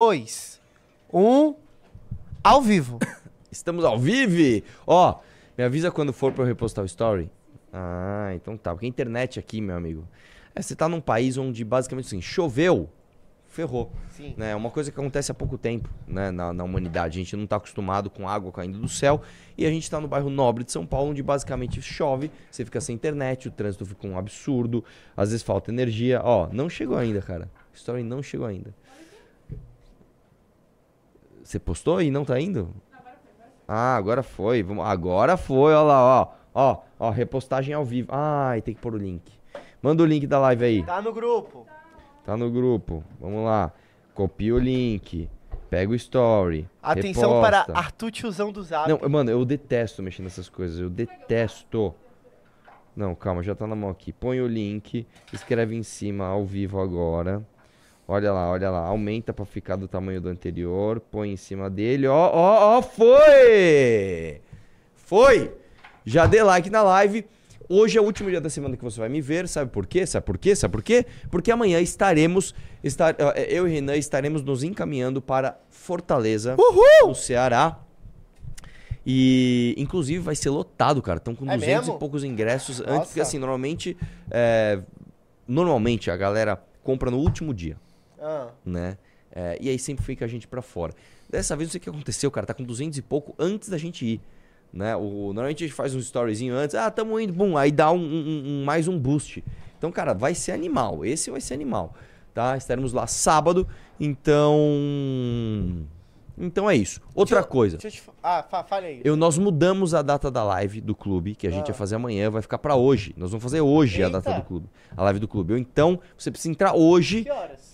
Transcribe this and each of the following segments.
dois, um, ao vivo. Estamos ao vivo? Ó, me avisa quando for pra eu repostar o story. Ah, então tá. Porque a internet aqui, meu amigo. É, você tá num país onde basicamente assim, choveu, ferrou. Sim. Né? É uma coisa que acontece há pouco tempo né? na, na humanidade. A gente não tá acostumado com água caindo do céu. E a gente tá no bairro nobre de São Paulo, onde basicamente chove, você fica sem internet, o trânsito fica um absurdo, às vezes falta energia. Ó, não chegou ainda, cara. O story não chegou ainda. Você postou e não tá indo? Ah, agora foi. Vamos- Agora foi, ó lá, ó. Ó, ó, repostagem ao vivo. Ai, tem que pôr o link. Manda o link da live aí. Tá no grupo. Tá no grupo. Vamos lá. Copia o link. Pega o story. Atenção para reposta. Arthur Tiozão do Zap. Não, mano, eu detesto mexer nessas coisas. Eu detesto. Não, calma, já tá na mão aqui. Põe o link, escreve em cima ao vivo agora. Olha lá, olha lá. Aumenta pra ficar do tamanho do anterior. Põe em cima dele. Ó, ó, ó, foi! Foi! Já dê like na live. Hoje é o último dia da semana que você vai me ver. Sabe por quê? Sabe por quê? Sabe por quê? Porque amanhã estaremos. Estar, eh, eu e Renan estaremos nos encaminhando para Fortaleza, no Ceará. E, inclusive, vai ser lotado, cara. Estão com É 200 mesmo? e poucos ingressos. Antes, Nossa. porque assim, normalmente. é, normalmente a galera compra no último dia, Ah, né? É, e aí sempre fica a gente pra fora. Dessa vez, não sei o que aconteceu, cara. Tá com 200 e pouco antes da gente ir. Né? O, normalmente a gente faz um storyzinho antes. Ah, tamo indo. Bum, aí dá um, um- um- mais um boost. Então, cara, vai ser animal. Esse vai ser animal. Tá? Estaremos lá sábado. Então. Então é isso. Outra Deixa coisa. deixa eu te Ah, fa fale aí. Eu, nós mudamos a data da live do clube, que a gente Ah. ia fazer amanhã, vai ficar pra hoje. Nós vamos fazer hoje a Eita. data do clube. A live do clube. Então, você precisa entrar hoje. Que horas?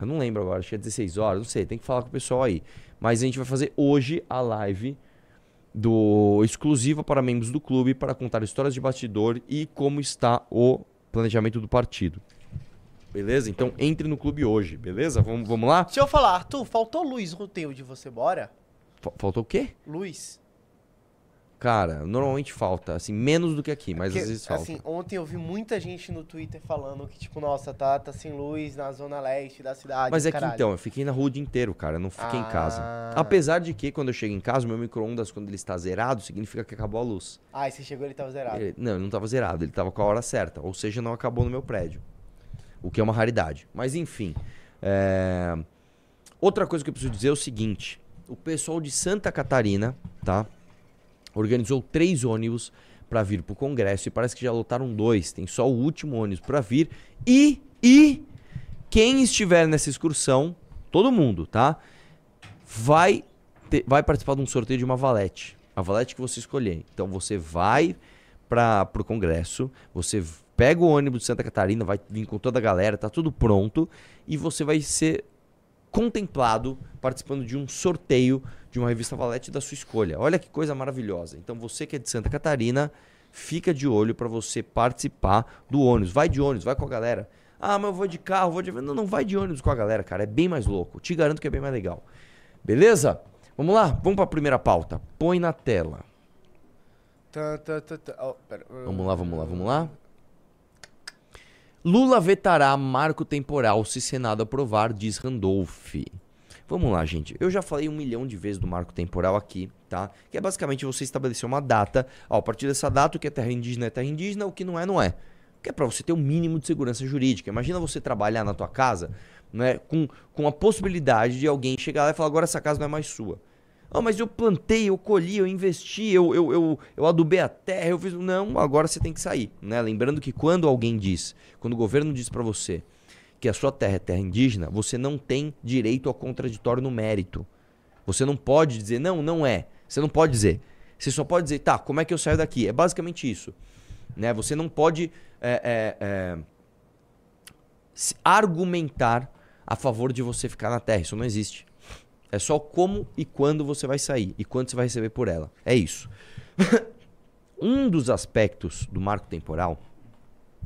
Eu não lembro agora, acho que é 16 horas, não sei, tem que falar com o pessoal aí. Mas a gente vai fazer hoje a live do exclusiva para membros do clube para contar histórias de bastidor e como está o planejamento do partido. Beleza? Então entre no clube hoje, beleza? Vamos, vamos lá? Deixa eu falar, Arthur, faltou luz no teu de você, bora? Fa- Faltou o quê? Luz. Cara, normalmente falta, assim, menos do que aqui, mas Porque, às vezes falta. assim, ontem eu vi muita gente no Twitter falando que, tipo, nossa, tá, tá sem luz na zona leste da cidade. Mas é que caralho. então, eu fiquei na rua o dia inteiro, cara. Eu não fiquei em casa. Ah. Apesar de que, quando eu chego em casa, o meu micro-ondas, quando ele está zerado, significa que acabou a luz. Ah, e você chegou ele tava zerado. Ele- não, ele não estava zerado, ele estava com a hora certa. Ou seja, não acabou no meu prédio. O que é uma raridade. Mas enfim. é, Outra coisa que eu preciso dizer é o seguinte: o pessoal de Santa Catarina, tá? Organizou três ônibus para vir pro Congresso e parece que já lotaram dois. Tem só o último ônibus para vir. E, e quem estiver nessa excursão, todo mundo, tá? Vai, ter- vai participar de um sorteio de uma valete. A valete que você escolher. Então você vai para pro congresso, você pega o ônibus de Santa Catarina, vai vir com toda a galera, tá tudo pronto e você vai ser contemplado participando de um sorteio de uma revista Valete da sua escolha. Olha que coisa maravilhosa. Então você que é de Santa Catarina, fica de olho para você participar do ônibus. Vai de ônibus, vai com a galera. Ah, mas eu vou de carro, vou de Não, não vai de ônibus com a galera, cara, é bem mais louco. Te garanto que é bem mais legal. Beleza? Vamos lá, vamos para a primeira pauta. Põe na tela. Tá, tá, tá. Oh. Vamos lá, vamos lá, vamos lá. Lula vetará marco temporal se Senado aprovar, diz Randolph. Vamos lá, gente. Eu já falei um milhão de vezes do marco temporal aqui, tá? Que é basicamente você estabelecer uma data. Ó, a partir dessa data, o que é terra indígena é terra indígena, o que não é, não é. Que é pra você ter um mínimo de segurança jurídica. Imagina você trabalhar na tua casa, né? Com, com a possibilidade de alguém chegar lá e falar, agora essa casa não é mais sua. Ah, mas eu plantei, eu colhi, eu investi, eu, eu, eu, eu adubei a terra, eu fiz. Não, agora você tem que sair. Né? Lembrando que quando alguém diz, quando o governo diz pra você que a sua terra é terra indígena, você não tem direito ao contraditório no mérito. Você não pode dizer, não, não é. Você não pode dizer. Você só pode dizer, tá, como é que eu saio daqui? É basicamente isso. Né? Você não pode é, é, é, argumentar a favor de você ficar na terra. Isso não existe. É só como e quando você vai sair e quanto você vai receber por ela. É isso. um dos aspectos do marco temporal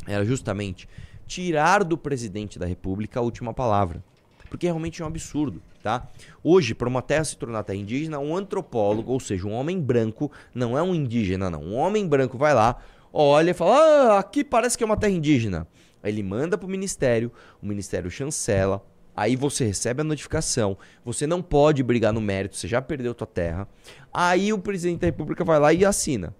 era justamente tirar do presidente da República a última palavra. Porque realmente é um absurdo, tá? Hoje, para uma terra se tornar terra indígena, um antropólogo, ou seja, um homem branco, não é um indígena, não. Um homem branco vai lá, olha e fala: Ah, aqui parece que é uma terra indígena. Aí ele manda pro ministério, o ministério chancela, Aí você recebe a notificação, você não pode brigar no mérito, você já perdeu tua terra. Aí o presidente da República vai lá e assina.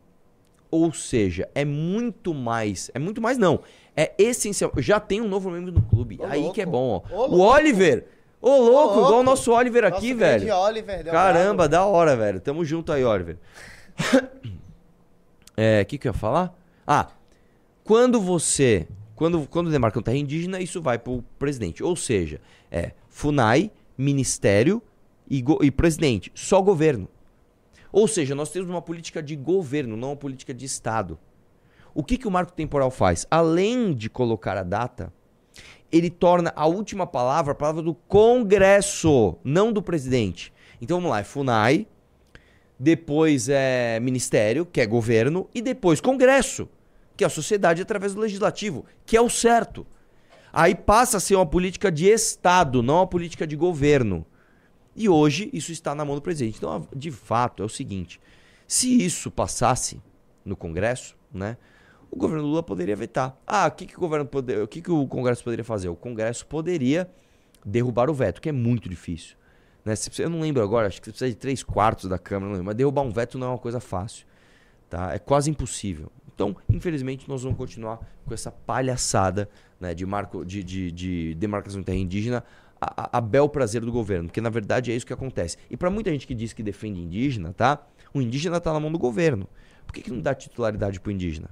Ou seja, é muito mais, é muito mais não, é essencial. Já tem um novo membro no clube, Ô, aí louco. que é bom, ó. Ô, o. Oliver, ô louco, louco. igual o nosso Oliver aqui, Nosso velho. grande Oliver. Caramba, da hora, velho. Tamo junto aí, Oliver. É, o que que eu ia falar? Ah, quando você, quando, quando demarca um terra indígena, isso vai pro presidente. Ou seja, é FUNAI, Ministério e, e presidente. Só governo. Ou seja, nós temos uma política de governo, não uma política de Estado. O que, que o marco temporal faz? Além de colocar a data, ele torna a última palavra a palavra do Congresso, não do presidente. Então vamos lá, é FUNAI, depois é Ministério, que é governo, e depois Congresso, que é a sociedade através do legislativo, que é o certo. Aí passa a ser uma política de Estado, não uma política de governo. E hoje isso está na mão do presidente. Então, de fato, é o seguinte: se isso passasse no Congresso, né, o governo Lula poderia vetar. Ah, o que, que o governo pode... o que, que o Congresso poderia fazer? O Congresso poderia derrubar o veto, que é muito difícil. Né? Precisa- Eu não lembro agora, acho que você precisa de três quartos da Câmara, lembro, mas derrubar um veto não é uma coisa fácil. Tá? É quase impossível. Então, infelizmente, nós vamos continuar com essa palhaçada né, de, marco, de, de, de demarcação de terra indígena a, a- bel prazer do governo, porque na verdade é isso que acontece. E para muita gente que diz que defende indígena, tá? O indígena tá na mão do governo. Por que, que não dá titularidade pro indígena?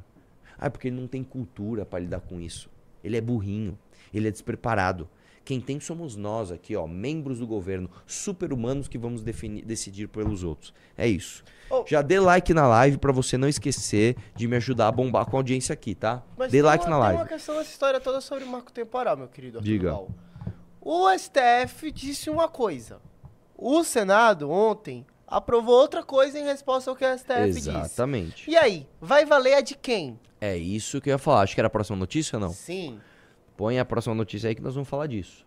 Ah, é porque ele não tem cultura para lidar com isso. Ele é burrinho, ele é despreparado. Quem tem somos nós aqui, ó, membros do governo, super-humanos que vamos definir, decidir pelos outros. É isso. Oh. Já dê like na live para você não esquecer de me ajudar a bombar com a audiência aqui, tá? Mas dê tem like uma, na Tem live. uma questão nessa história toda sobre o marco temporal, meu querido. Arthur Diga. O STF disse uma coisa. O Senado, ontem, aprovou outra coisa em resposta ao que o STF disse. Exatamente. E aí, vai valer a de quem? É isso que eu ia falar. Acho que era a próxima notícia ou não? Sim. Põe a próxima notícia aí que nós vamos falar disso.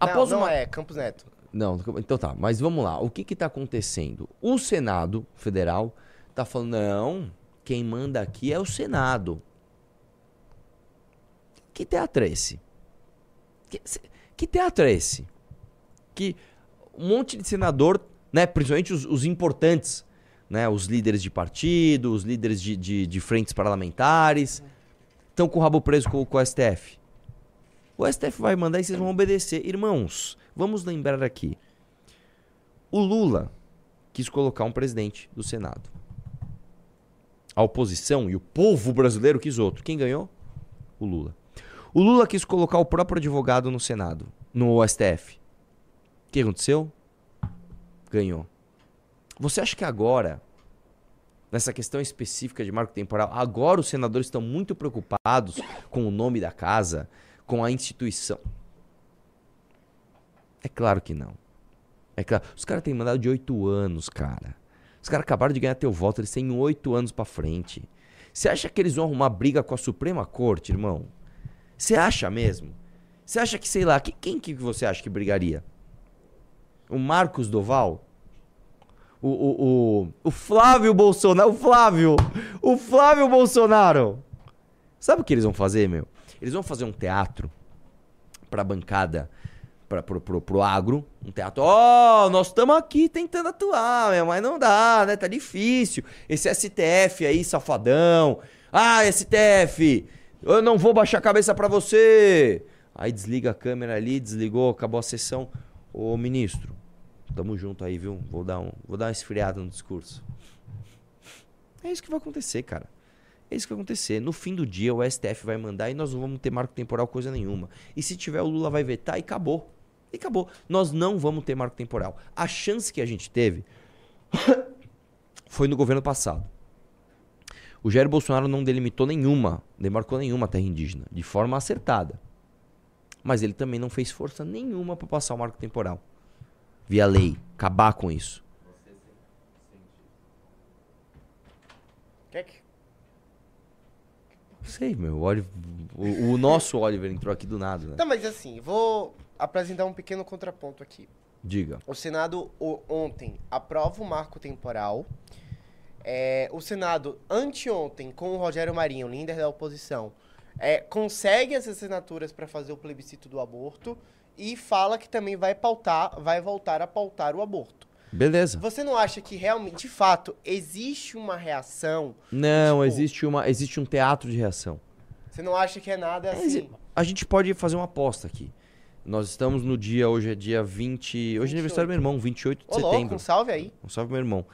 Não, Após não uma... é, Campos Neto. Não, então tá, mas vamos lá. O que que tá acontecendo? O Senado Federal tá falando, não, quem manda aqui é o Senado. Que teatro é esse? Que, que teatro é esse? Que um monte de senador, né, principalmente os, os importantes, né, os líderes de partido, os líderes de, de, de frentes parlamentares, estão com o rabo preso com, com o STF. O STF vai mandar e vocês vão obedecer. Irmãos, vamos lembrar aqui. O Lula quis colocar um presidente do Senado. A oposição e o povo brasileiro quis outro. Quem ganhou? O Lula. O Lula quis colocar o próprio advogado no Senado, no STF. O que aconteceu? Ganhou. Você acha que agora, nessa questão específica de marco temporal, agora os senadores estão muito preocupados com o nome da casa, com a instituição? É claro que não. É claro. Os caras têm mandado de oito anos, cara. Os caras acabaram de ganhar teu voto, eles têm oito anos pra frente. Você acha que eles vão arrumar briga com a Suprema Corte, irmão? Você acha mesmo? Você acha que, sei lá, que- quem que você acha que brigaria? O Marcos Doval? O, o, o, o Flávio Bolsonaro? O Flávio! O Flávio Bolsonaro! Sabe o que eles vão fazer, meu? Eles vão fazer um teatro pra bancada, pra, pro, pro, pro agro. Um teatro. Ó, nós estamos aqui tentando atuar, meu, mas não dá, né? Tá difícil. Esse STF aí, safadão. Ah, STF! Eu não vou baixar a cabeça pra você! Aí desliga a câmera ali, desligou, acabou a sessão. Ô, ministro, tamo junto aí, viu? Vou dar, um, vou dar uma esfriada no discurso. É isso que vai acontecer, cara. É isso que vai acontecer. No fim do dia, o STF vai mandar e nós não vamos ter marco temporal coisa nenhuma. E se tiver, o Lula vai vetar e acabou. E acabou. Nós não vamos ter marco temporal. A chance que a gente teve foi no governo passado. O Jair Bolsonaro não delimitou nenhuma, demarcou nenhuma terra indígena, de forma acertada. Mas ele também não fez força nenhuma para passar o marco temporal. Via lei, acabar com isso. Quer que... Não sei, meu. O, Oliver- o- o nosso Oliver entrou aqui do nada, né? Não, mas assim, vou apresentar um pequeno contraponto aqui. Diga. O Senado o- ontem aprova o marco temporal. É, o Senado, anteontem, com o Rogério Marinho, líder da oposição, é, consegue as assinaturas para fazer o plebiscito do aborto. E fala que também vai pautar, vai voltar a pautar o aborto. Beleza. Você não acha que realmente, de fato, existe uma reação? Não, Tipo- existe, uma, existe um teatro de reação. Você não acha que é nada assim? A gente pode fazer uma aposta aqui. Nós estamos no dia, hoje é dia 20. Hoje é aniversário do meu irmão, 28 de Ô, louco, setembro. um salve aí. Um salve meu irmão.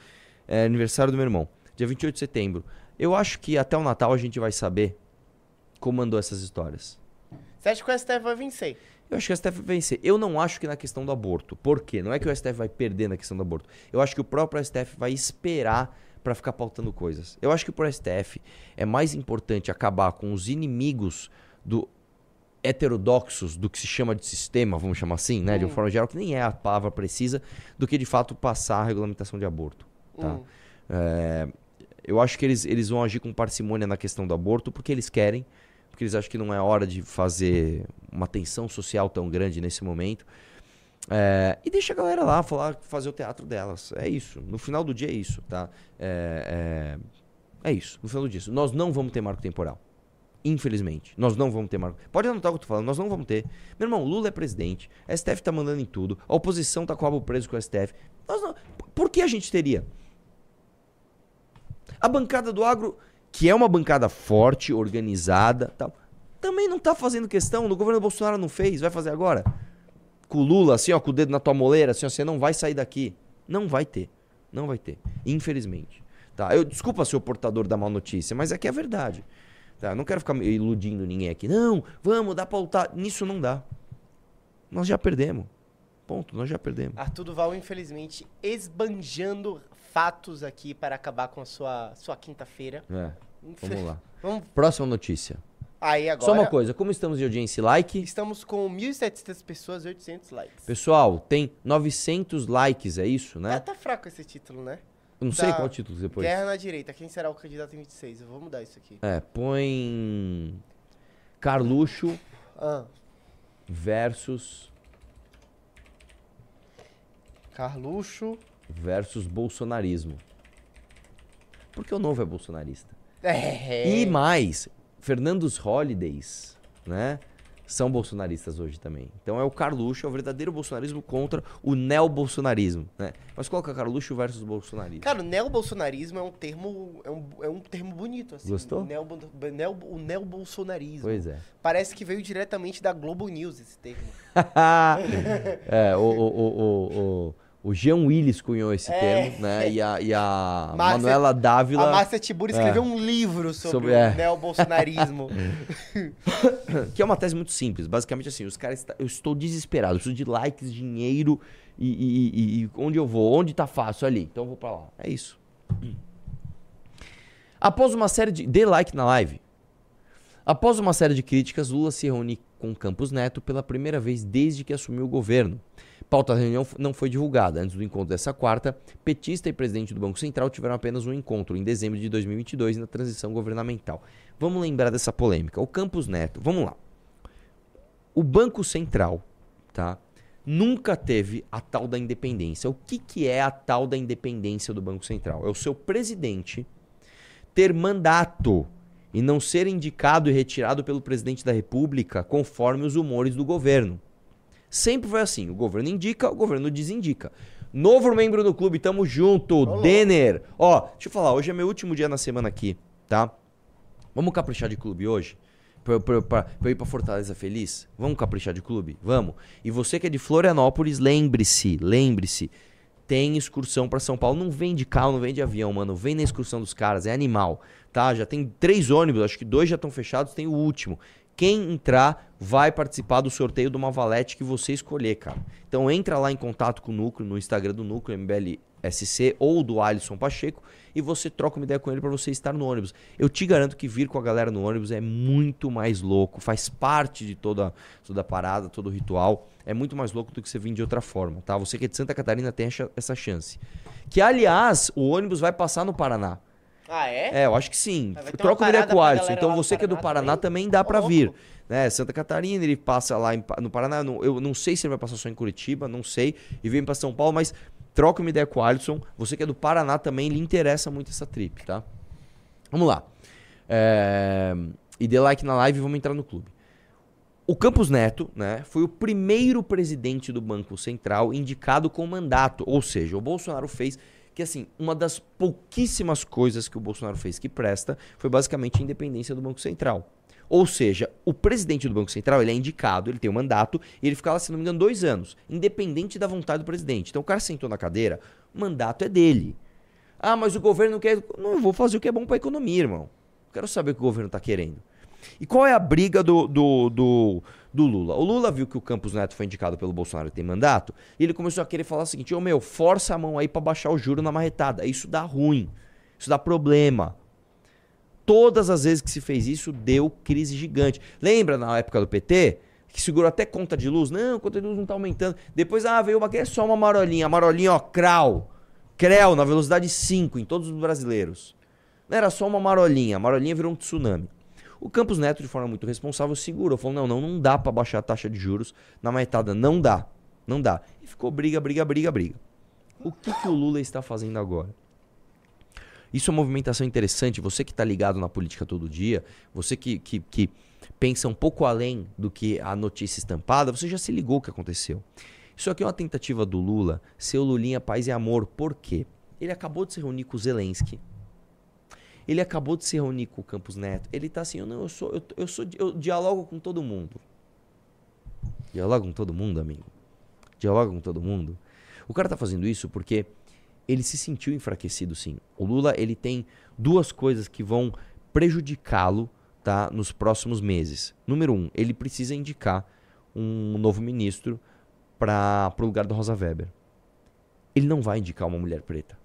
É aniversário do meu irmão. Dia 28 de setembro. Eu acho que até o Natal a gente vai saber como andou essas histórias. Você acha que o STF vai vencer? Eu acho que o STF vai vencer. Eu não acho que na questão do aborto. Por quê? Não é que o STF vai perder na questão do aborto. Eu acho que o próprio STF vai esperar pra ficar pautando coisas. Eu acho que pro STF é mais importante acabar com os inimigos do heterodoxos do que se chama de sistema, vamos chamar assim, né, de uma Hum. forma geral, que nem é a palavra precisa, do que de fato passar a regulamentação de aborto. Tá? Hum. É, eu acho que eles, eles vão agir com parcimônia na questão do aborto porque eles querem, porque eles acham que não é hora de fazer uma tensão social tão grande nesse momento. É, e deixa a galera lá falar, fazer o teatro delas. É isso. No final do dia é isso, tá? É, é, é isso. No final do dia. é. Nós não vamos ter marco temporal. Infelizmente. Nós não vamos ter marco. Pode anotar o que eu tô falando, nós não vamos ter. Meu irmão, Lula é presidente, a STF tá mandando em tudo, a oposição tá com o rabo preso com o STF. Nós não... Por que a gente teria? A bancada do agro, que é uma bancada forte, organizada, tal, também não tá fazendo questão. No governo Bolsonaro não fez, vai fazer agora? Com o Lula, assim, ó, com o dedo na tua moleira, assim, ó, você não vai sair daqui. Não vai ter. Não vai ter. Infelizmente. Tá? Eu, desculpa ser o portador da má notícia, mas é que é verdade. Tá? Eu não quero ficar iludindo ninguém aqui. Não, vamos, dá pra lutar. Nisso não dá. Nós já perdemos. Ponto, nós já perdemos. Arthur Duval, infelizmente, esbanjando fatos aqui para acabar com a sua, sua quinta-feira. É, vamos lá. Vamos Próxima notícia. aí agora. Só uma coisa, como estamos de audiência e like? Estamos com 1.700 pessoas e 800 likes. Pessoal, tem 900 likes, é isso, né? Ah, tá fraco esse título, né? Eu não sei tá. qual o título depois. Guerra na direita. Quem será o candidato em 26? Eu vou mudar isso aqui. É, põe Carluxo Ah, versus Carluxo. Versus bolsonarismo. Porque o novo é bolsonarista. É. E mais, Fernandos Holidays, né? São bolsonaristas hoje também. Então é o Carluxo, é o verdadeiro bolsonarismo contra o neobolsonarismo, né? Mas coloca Carluxo versus bolsonarismo. Cara, o neobolsonarismo é um termo. É um, é um termo bonito, assim. Gostou? Neobo- neo- o neobolsonarismo. Pois é. Parece que veio diretamente da Globo News esse termo. é, o, o, o, o, o, Jean Willis cunhou esse É. termo, né? E a, e a Márcia- Manuela Dávila, A Márcia Tiburi escreveu um livro sobre, Sobre- o é. neobolsonarismo. que é uma tese muito simples. Basicamente assim, os caras, eu estou desesperado, eu preciso de likes, dinheiro e, e- e- e onde eu vou, onde tá fácil ali. Então eu vou pra lá. É isso. Após uma série de. Dê like na live. Após uma série de críticas, Lula se reúne com Campos Neto pela primeira vez desde que assumiu o governo. Pauta da reunião não foi divulgada. Antes do encontro dessa quarta, petista e presidente do Banco Central tiveram apenas um encontro em dezembro de 2022 na transição governamental. Vamos lembrar dessa polêmica. O Campos Neto, vamos lá. O Banco Central, tá? Nunca teve a tal da independência. O que, que é a tal da independência do Banco Central? É o seu presidente ter mandato e não ser indicado e retirado pelo presidente da República conforme os humores do governo. Sempre foi assim: o governo indica, o governo desindica. Novo membro do clube, tamo junto, louco. Denner. Ó, deixa eu falar, hoje é meu último dia na semana aqui, tá? Vamos caprichar de clube hoje? Pra, pra, pra- pra eu ir pra Fortaleza feliz? Vamos caprichar de clube? Vamos. E você que é de Florianópolis, lembre-se, lembre-se. Tem excursão pra São Paulo. Não vem de carro, não vem de avião, mano. Vem na excursão dos caras, é animal. Tá? Já tem três ônibus, acho que dois já estão fechados, tem o último. Quem entrar vai participar do sorteio de uma valete que você escolher, cara. Então entra lá em contato com o Núcleo, no Instagram do Núcleo, MBLSC, ou do Alisson Pacheco, e você troca uma ideia com ele pra você estar no ônibus. Eu te garanto que vir com a galera no ônibus é muito mais louco, faz parte de toda, toda a parada, todo o ritual. É muito mais louco do que você vir de outra forma, tá? Você que é de Santa Catarina tem essa chance. Que, aliás, o ônibus vai passar no Paraná. Ah, é? É, eu acho que sim. Troca uma ideia com o Alisson. Então você que é do Paraná também? também dá pra louco. vir. Né? Santa Catarina, ele passa lá em no Paraná. não- eu não sei se ele vai passar só em Curitiba, não sei. E vem pra São Paulo, mas troca uma ideia com o Alisson. Você que é do Paraná também, lhe interessa muito essa trip, tá? Vamos lá. É, E dê like na live e vamos entrar no clube. O Campos Neto, né, foi o primeiro presidente do Banco Central indicado com mandato. Ou seja, o Bolsonaro fez que, assim, uma das pouquíssimas coisas que o Bolsonaro fez que presta foi basicamente a independência do Banco Central. Ou seja, o presidente do Banco Central ele é indicado, ele tem um mandato, e ele fica lá, se não me engano, dois anos, independente da vontade do presidente. Então o cara sentou na cadeira, o mandato é dele. Ah, mas o governo quer. Não, vou fazer o que é bom para a economia, irmão. Quero saber o que o governo está querendo. E qual é a briga do, do, do, do, Lula? O Lula viu que o Campos Neto foi indicado pelo Bolsonaro e tem mandato, e ele começou a querer falar o seguinte: Ô oh, meu, força a mão aí para baixar o juro na marretada. Isso dá ruim. Isso dá problema. Todas as vezes que se fez isso, deu crise gigante. Lembra na época do PT? Que segurou até conta de luz? Não, conta de luz não tá aumentando. Depois, ah, veio uma que é só uma marolinha. A marolinha, ó, crau. Creu na velocidade 5 em todos os brasileiros. Não era só uma marolinha. A marolinha virou um tsunami. O Campos Neto, de forma muito responsável, segurou. Falou: não, não, não dá para baixar a taxa de juros na maetada. Não dá. Não dá. E ficou briga, briga, briga, briga. O que, que o Lula está fazendo agora? Isso é uma movimentação interessante. Você que está ligado na política todo dia, você que, que, que pensa um pouco além do que a notícia estampada, você já se ligou o que aconteceu. Isso aqui é uma tentativa do Lula ser o Lulinha paz e amor. Por quê? Ele acabou de se reunir com o Zelensky. Ele acabou de se reunir com o Campos Neto. Ele tá assim, eu não, eu sou, eu, eu sou, eu dialogo com todo mundo. Dialoga com todo mundo, amigo. Dialoga com todo mundo. O cara tá fazendo isso porque ele se sentiu enfraquecido, sim. O Lula, ele tem duas coisas que vão prejudicá-lo, tá, nos próximos meses. Número um, ele precisa indicar um novo ministro para o lugar da Rosa Weber. Ele não vai indicar uma mulher preta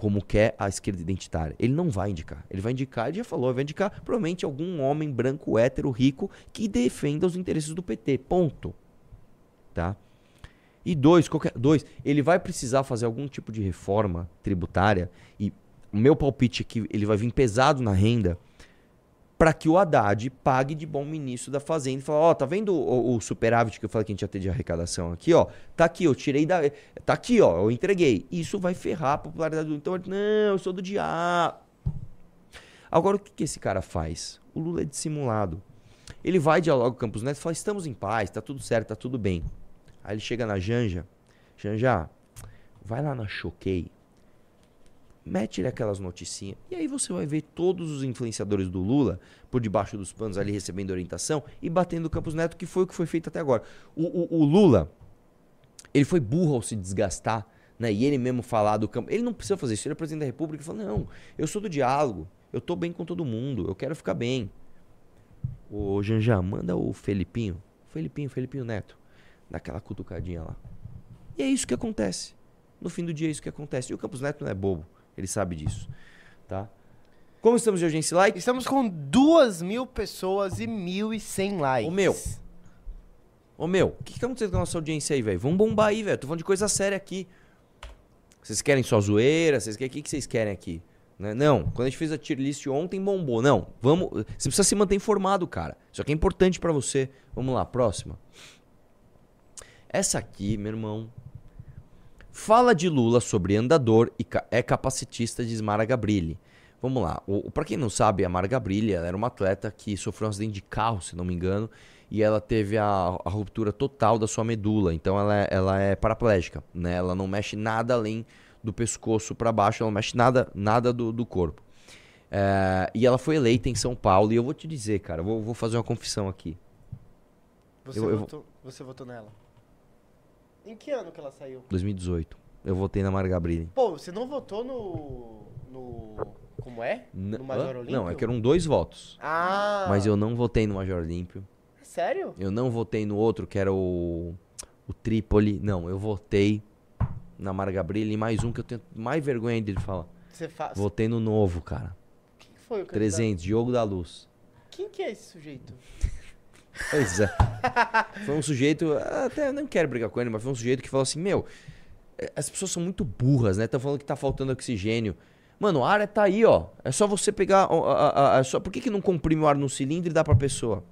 como quer a esquerda identitária. Ele não vai indicar. Ele vai indicar, ele já falou, vai indicar provavelmente algum homem branco, hétero, rico, que defenda os interesses do PT. Ponto. Tá? E dois, qualquer, dois, ele vai precisar fazer algum tipo de reforma tributária e o meu palpite é que ele vai vir pesado na renda para que o Haddad pague de bom ministro da Fazenda e fale, ó, oh, tá vendo o, o, superávit que eu falei que a gente ia ter de arrecadação aqui, ó? Tá aqui, eu tirei da... Tá aqui, ó, eu entreguei. Isso vai ferrar a popularidade do... Então, não, eu sou do diabo. Agora, o que, que esse cara faz? O Lula é dissimulado. Ele vai dialogar com o Campos Neto e fala, estamos em paz, tá tudo certo, tá tudo bem. Aí ele chega na Janja, Janja, vai lá na Choquei, mete-lhe aquelas noticinhas. E aí você vai ver todos os influenciadores do Lula por debaixo dos panos ali recebendo orientação e batendo o Campos Neto, que foi o que foi feito até agora. O, o, o Lula, ele foi burro ao se desgastar, né? E ele mesmo falar do campo. Ele não precisa fazer isso. Ele é presidente da República e falou: não, eu sou do diálogo, eu tô bem com todo mundo, eu quero ficar bem. Ô Janjan, manda o Felipinho, Felipinho, Felipinho Neto, daquela cutucadinha lá. E é isso que acontece. No fim do dia é isso que acontece. E o Campos Neto não é bobo. Ele sabe disso, tá? Como estamos de audiência like? Estamos com duas mil pessoas e mil e cem likes. Ô meu, ô meu, o que, que tá acontecendo com a nossa audiência aí, velho? Vamos bombar aí, velho. Tô falando de coisa séria aqui. Vocês querem só zoeira? Vocês querem... O que, que vocês querem aqui? Né? Não, quando a gente fez a tier list ontem, bombou. Não, vamos. Você precisa se manter informado, cara. Isso aqui é importante para você. Vamos lá, próxima. Essa aqui, meu irmão, Fala de Lula sobre andador e é capacitista de Mara Gabrilli. Vamos lá. Para quem não sabe, a Mara Gabrilli era uma atleta que sofreu um acidente de carro, se não me engano, e ela teve a, a ruptura total da sua medula. Então ela é, ela é paraplégica, né? Ela não mexe nada além do pescoço para baixo, ela não mexe nada, nada do, do corpo. É, e ela foi eleita em São Paulo. E eu vou te dizer, cara, vou, vou fazer uma confissão aqui. Você, eu, votou, eu... você votou nela? Em que ano que ela saiu? 2018. Eu votei na Mara Gabrilli. Pô, você não votou no. no. Como é? N no Major Olímpio? Não, é que eram dois votos. Ah! Mas eu não votei no Major Olímpio. Sério? Eu não votei no outro, que era o. O Trípoli. Não, eu votei na Mara Gabrilli e mais um que eu tenho mais vergonha de falar. Você faz. Votei no novo, cara. Quem foi o candidato? 300, Diogo da Luz. Quem que é esse sujeito? Pois é. Foi um sujeito, até não quero brigar com ele, mas foi um sujeito que falou assim: Meu, é, as pessoas são muito burras, né? Estão falando que tá faltando oxigênio. Mano, o ar tá aí, ó. É só você pegar. A, a, a, só, por que, que não comprime o ar no cilindro e dá pra pessoa?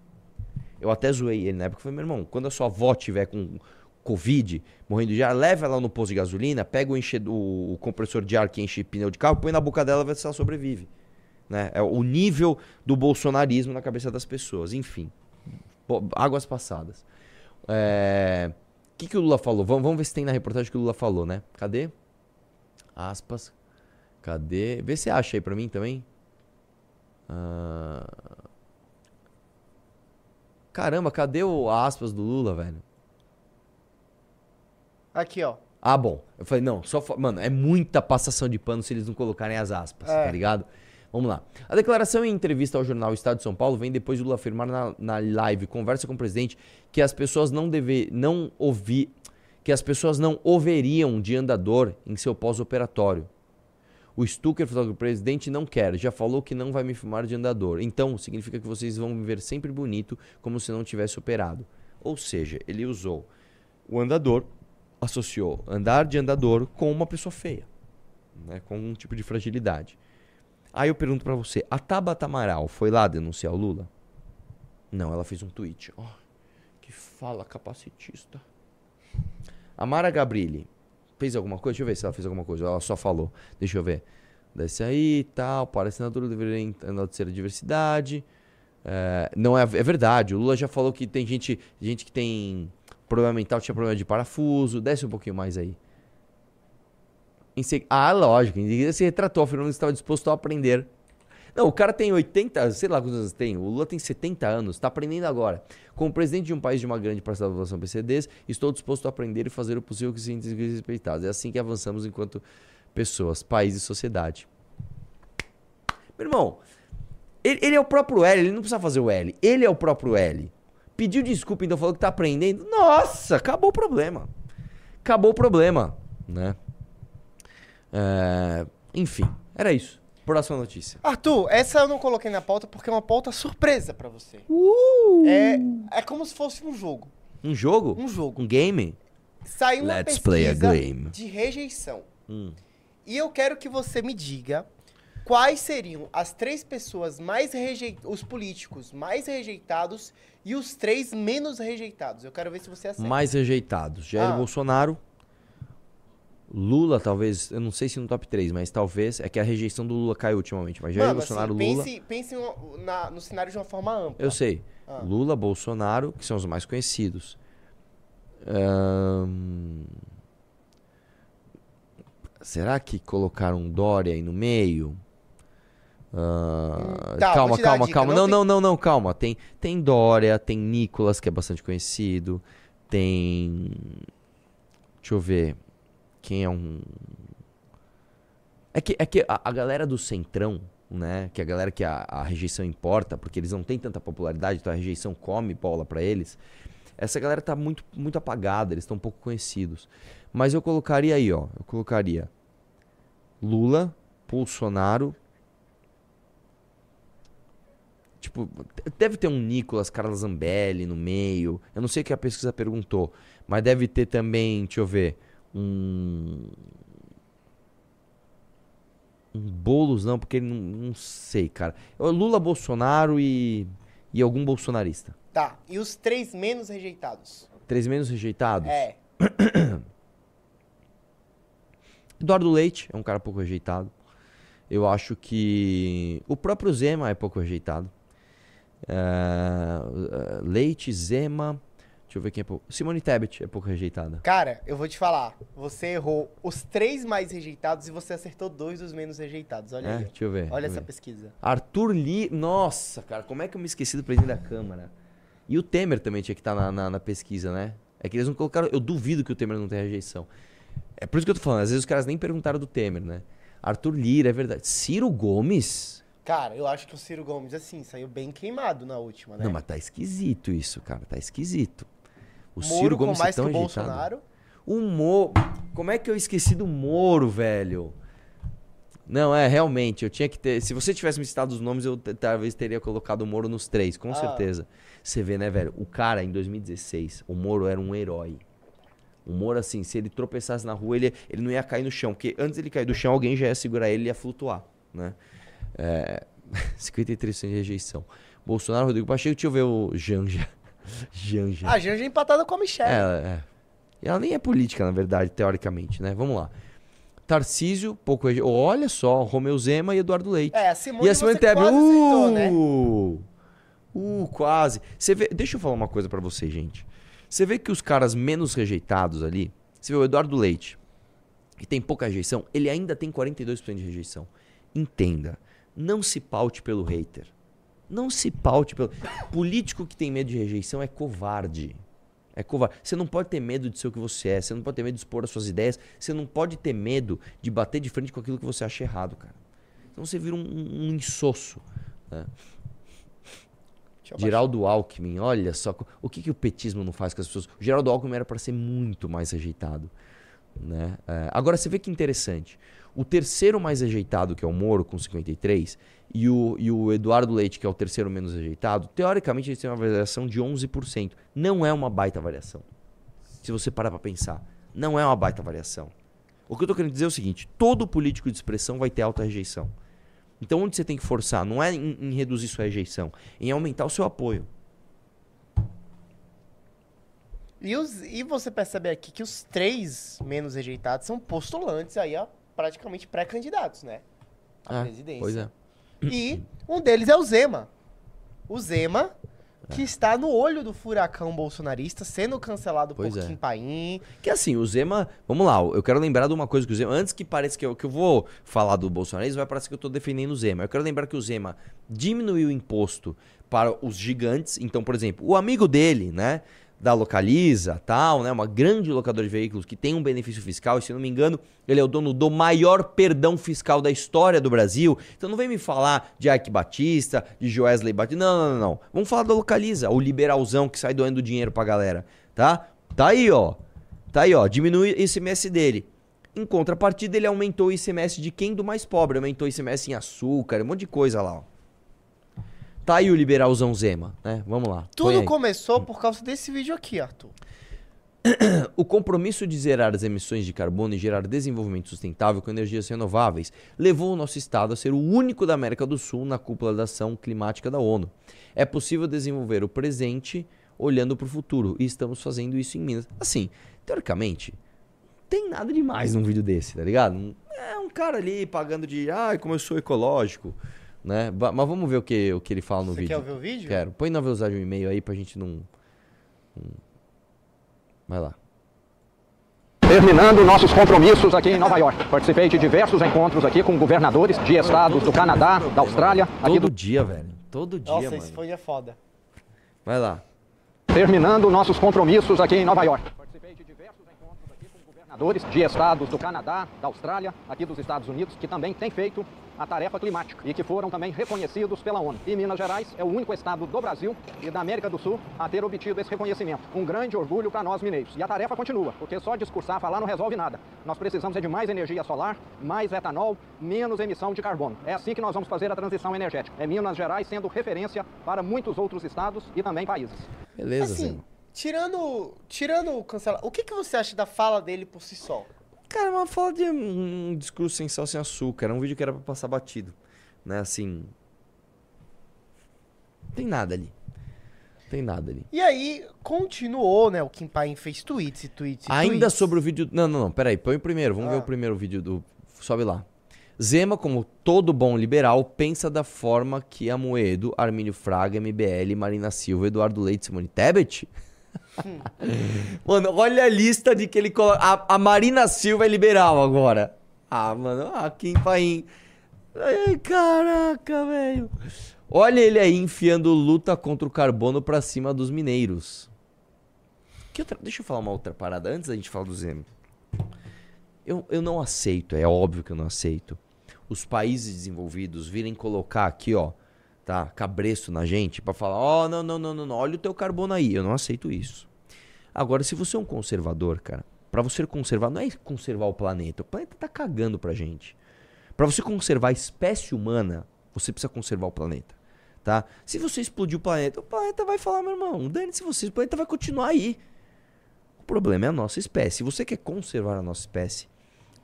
Eu até zoei ele na época. Falei, meu irmão, quando a sua avó tiver com Covid, morrendo de ar, leva ela no posto de gasolina, pega o, enche, o, compressor de ar que enche pneu de carro, põe na boca dela e vê se ela sobrevive. Né? É o nível do bolsonarismo na cabeça das pessoas. Enfim Águas passadas. É... O que, que o Lula falou? Vamos, vamos ver se tem na reportagem que o Lula falou, né? Cadê? Aspas. Cadê? Vê se acha aí pra mim também. Ah... Caramba, cadê o aspas do Lula, velho? Aqui, ó. Ah, bom. Eu falei, não, só. Mano, é muita passação de pano se eles não colocarem as aspas, É. tá ligado? Vamos lá. A declaração em entrevista ao jornal Estado de São Paulo vem depois de Lula afirmar na, na live Conversa com o Presidente que as pessoas não deve, não ouvir, que as pessoas não ouveriam de andador em seu pós-operatório. O Stucker, fotógrafo do presidente, não quer. Já falou que não vai me filmar de andador. Então, significa que vocês vão me ver sempre bonito, como se não tivesse operado. Ou seja, ele usou o andador, associou andar de andador com uma pessoa feia, né? com um tipo de fragilidade. Aí eu pergunto pra você, a Tabata Amaral foi lá denunciar o Lula? Não, ela fez um tweet. Ó, que fala capacitista. A Mara Gabrilli fez alguma coisa? Deixa eu ver se ela fez alguma coisa. Ela só falou. Deixa eu ver. Desce aí e tal. Para a assinatura deveria enaltecer a diversidade. É, não é, é verdade. O Lula já falou que tem gente, gente que tem problema mental, tinha problema de parafuso. Desce um pouquinho mais aí. Em seg- Ah, lógico. Em se retratou, afirmando que estava disposto a aprender. Não, o cara tem 80, sei lá quantos anos tem. O Lula tem 70 anos, está aprendendo agora. Como presidente de um país de uma grande parcela da população PCDs, estou disposto a aprender e fazer o possível que se sinta respeitados. É assim que avançamos enquanto pessoas, país e sociedade. Meu irmão, ele, ele é o próprio L, ele não precisa fazer o L. Ele é o próprio L. Pediu desculpa, então falou que tá aprendendo. Nossa, acabou o problema. Acabou o problema, né? É, enfim, era isso. Próxima notícia. Arthur, essa eu não coloquei na pauta porque é uma pauta surpresa pra você. Uh! É, é como se fosse um jogo. Um jogo? Um jogo. Um game? Saiu uma Let's pesquisa play a game. de rejeição. Hum. E eu quero que você me diga quais seriam as três pessoas mais rejeitadas, os políticos mais rejeitados e os três menos rejeitados. Eu quero ver se você acerta. Mais rejeitados. Jair Ah. Bolsonaro. Lula, talvez, eu não sei se no top 3, mas talvez. É que a rejeição do Lula caiu ultimamente. Mas Jair Mano, Bolsonaro, assim, Lula. pense, pense no, na- no cenário de uma forma ampla. Eu sei. Ah. Lula, Bolsonaro, que são os mais conhecidos. Ahn, Será que colocaram Dória aí no meio? Hum, tá, calma, calma, dica, calma. não Não, tem- não, não, não, calma. Tem, tem Dória, tem Nicolas, que é bastante conhecido. Tem. Deixa eu ver. Quem é um. É que, é que a, a galera do Centrão, né? Que é a galera que a, a rejeição importa, porque eles não têm tanta popularidade, então a rejeição come bola pra eles. Essa galera tá muito, muito apagada, eles estão pouco conhecidos. Mas eu colocaria aí, ó. Eu colocaria Lula, Bolsonaro. Tipo, deve ter um Nicolas Carla Zambelli no meio. Eu não sei o que a pesquisa perguntou. Mas deve ter também, deixa eu ver, um. Um Boulos, não, porque ele não, não sei, cara. Eu- Lula, Bolsonaro e. E algum bolsonarista. Tá. E os três menos rejeitados? Três menos rejeitados. É. Eduardo Leite é um cara pouco rejeitado. Eu acho que o próprio Zema é pouco rejeitado. É, é, Leite, Zema. Deixa eu ver quem é pouco. Simone Tebet é pouco rejeitada. Cara, eu vou te falar. Você errou os três mais rejeitados e você acertou dois dos menos rejeitados. Olha É, aí. deixa eu ver. Olha essa ver. pesquisa. Arthur Lee. Nossa, cara, como é que eu me esqueci do presidente da Câmara? E o Temer também tinha que estar na, na, na pesquisa, né? É que eles não colocaram. Eu duvido que o Temer não tenha rejeição. É por isso que eu tô falando. Às vezes os caras nem perguntaram do Temer, né? Arthur Lira, é verdade. Ciro Gomes? Cara, eu acho que o Ciro Gomes, assim, saiu bem queimado na última, né? Não, mas tá esquisito isso, cara. Tá esquisito. O Moro Ciro com Gomes mais é tão que o. Bolsonaro. O Moro. Como é que eu esqueci do Moro, velho? Não, é, realmente, eu tinha que ter. Se você tivesse me citado os nomes, eu talvez teria colocado o Moro nos três, com Ah. certeza. Você vê, né, velho? O cara, em 2016, o Moro era um herói. O Moro, assim, se ele tropeçasse na rua, ele, ele não ia cair no chão. Porque antes ele cair do chão, alguém já ia segurar ele e ia flutuar, né? É, 53% de rejeição. Bolsonaro, Rodrigo Pacheco, deixa eu ver o Janja. Janja. A Janja é empatada com a Michelle. É, é. E ela nem é política, na verdade, teoricamente, né? Vamos lá. Tarcísio, pouco reje- Olha só, Romeu Zema e Eduardo Leite. É, a Simone, e a Simone Tebet. quase acertou, né? Uh! Uh, quase. Você vê, deixa eu falar uma coisa pra você, gente. Você vê que os caras menos rejeitados ali, você vê o Eduardo Leite, que tem pouca rejeição, ele ainda tem 42% de rejeição. Entenda, não se paute pelo hater. Não se paute pelo. Político que tem medo de rejeição é covarde. É covarde. Você não pode ter medo de ser o que você é. Você não pode ter medo de expor as suas ideias. Você não pode ter medo de bater de frente com aquilo que você acha errado, cara. Então você vira um, um insosso. Né? Geraldo Alckmin, olha só. O que, que o petismo não faz com as pessoas? O Geraldo Alckmin era para ser muito mais rejeitado. Né? É, agora você vê que interessante. O terceiro mais rejeitado, que é o Moro, com 53, e o, e o Eduardo Leite, que é o terceiro menos rejeitado, teoricamente eles têm uma variação de 11%. Não é uma baita variação. Se você parar para pensar, não é uma baita variação. O que eu tô querendo dizer é o seguinte: todo político de expressão vai ter alta rejeição. Então, onde você tem que forçar? Não é em, em reduzir sua rejeição, em aumentar o seu apoio. E, os, e você percebe aqui que os três menos rejeitados são postulantes aí a praticamente pré-candidatos, né? À ah, presidência. Pois é. E um deles é o Zema. O Zema, que é. está no olho do furacão bolsonarista, sendo cancelado pois por é. Kim Paim. Que assim, o Zema. Vamos lá, eu quero lembrar de uma coisa que o Zema. Antes que pareça que eu, que eu vou falar do bolsonarismo, vai parecer que eu estou defendendo o Zema. Eu quero lembrar que o Zema diminuiu o imposto para os gigantes. Então, por exemplo, o amigo dele, né? Da Localiza, tal, né? Uma grande locadora de veículos que tem um benefício fiscal, e se não me engano, ele é o dono do maior perdão fiscal da história do Brasil. Então não vem me falar de Ike Batista, de Joesley Batista. Não, não, não, não. Vamos falar da Localiza, o liberalzão que sai doando dinheiro pra galera, tá? Tá aí, ó. Tá aí, ó. Diminui o ICMS dele. Em contrapartida, ele aumentou o ICMS de quem? Do mais pobre. Aumentou o ICMS em açúcar, um monte de coisa lá, ó. Tá aí o liberalzão Zema, né? Vamos lá. Tudo começou por causa desse vídeo aqui, Arthur. O compromisso de zerar as emissões de carbono e gerar desenvolvimento sustentável com energias renováveis levou o nosso estado a ser o único da América do Sul na cúpula da ação climática da ONU. É possível desenvolver o presente olhando para o futuro e estamos fazendo isso em Minas. Assim, teoricamente, tem nada demais num vídeo desse, tá ligado? É um cara ali pagando de, ai, ah, como eu sou ecológico. Né? Mas vamos ver o que, o que ele fala no Você vídeo. Você quer ver o vídeo? Quero. Põe na velocidade um e-mail aí pra gente não. Vai lá. Terminando nossos compromissos aqui em Nova York. Participei de diversos encontros aqui com governadores de estados do Canadá, da Austrália. Todo do... dia, velho. Todo dia, Nossa, mano. esse foi é foda. Vai lá. Terminando nossos compromissos aqui em Nova York. Participei de diversos encontros aqui com governadores de estados do Canadá, da Austrália, aqui dos Estados Unidos, que também têm feito a tarefa climática e que foram também reconhecidos pela ONU. E Minas Gerais é o único estado do Brasil e da América do Sul a ter obtido esse reconhecimento. Um grande orgulho para nós mineiros. E a tarefa continua, porque só discursar, falar não resolve nada. Nós precisamos é de mais energia solar, mais etanol, menos emissão de carbono. É assim que nós vamos fazer a transição energética. É Minas Gerais sendo referência para muitos outros estados e também países. Beleza, assim, tirando, tirando o cancelar, o que, que você acha da fala dele por si só? Cara, uma fala de um, discurso sem sal, sem açúcar. Era um vídeo que era pra passar batido. Né, assim. Tem nada ali. Tem nada ali. E aí, continuou, né? O Kim Paim fez tweets e tweets e Ainda tweets. sobre o vídeo. Não, não, não. Peraí, põe o primeiro. Vamos ah. ver o primeiro vídeo do. Sobe lá. Zema, como todo bom liberal, pensa da forma que Amoedo, Armínio Fraga, MBL, Marina Silva, Eduardo Leite, Simone Tebet mano, olha a lista de que ele coloca. A, a, Marina Silva é liberal agora. Ah, mano, ah, Kim Paim. Ai, caraca, velho. Olha ele aí enfiando luta contra o carbono pra cima dos mineiros. Que outra... Deixa eu falar uma outra parada antes da gente falar do Zema. Eu, eu não aceito, é óbvio que eu não aceito. Os países desenvolvidos virem colocar aqui, ó tá, cabresto na gente para falar, ó, oh, não, não, não, não, olha o teu carbono aí. Eu não aceito isso. Agora, se você é um conservador, cara, para você conservar, não é conservar o planeta. O planeta tá cagando pra gente. Para você conservar a espécie humana, você precisa conservar o planeta. Tá? Se você explodir o planeta, o planeta vai falar, meu irmão, dane-se você, o planeta vai continuar aí. O problema é a nossa espécie. Se você quer conservar a nossa espécie,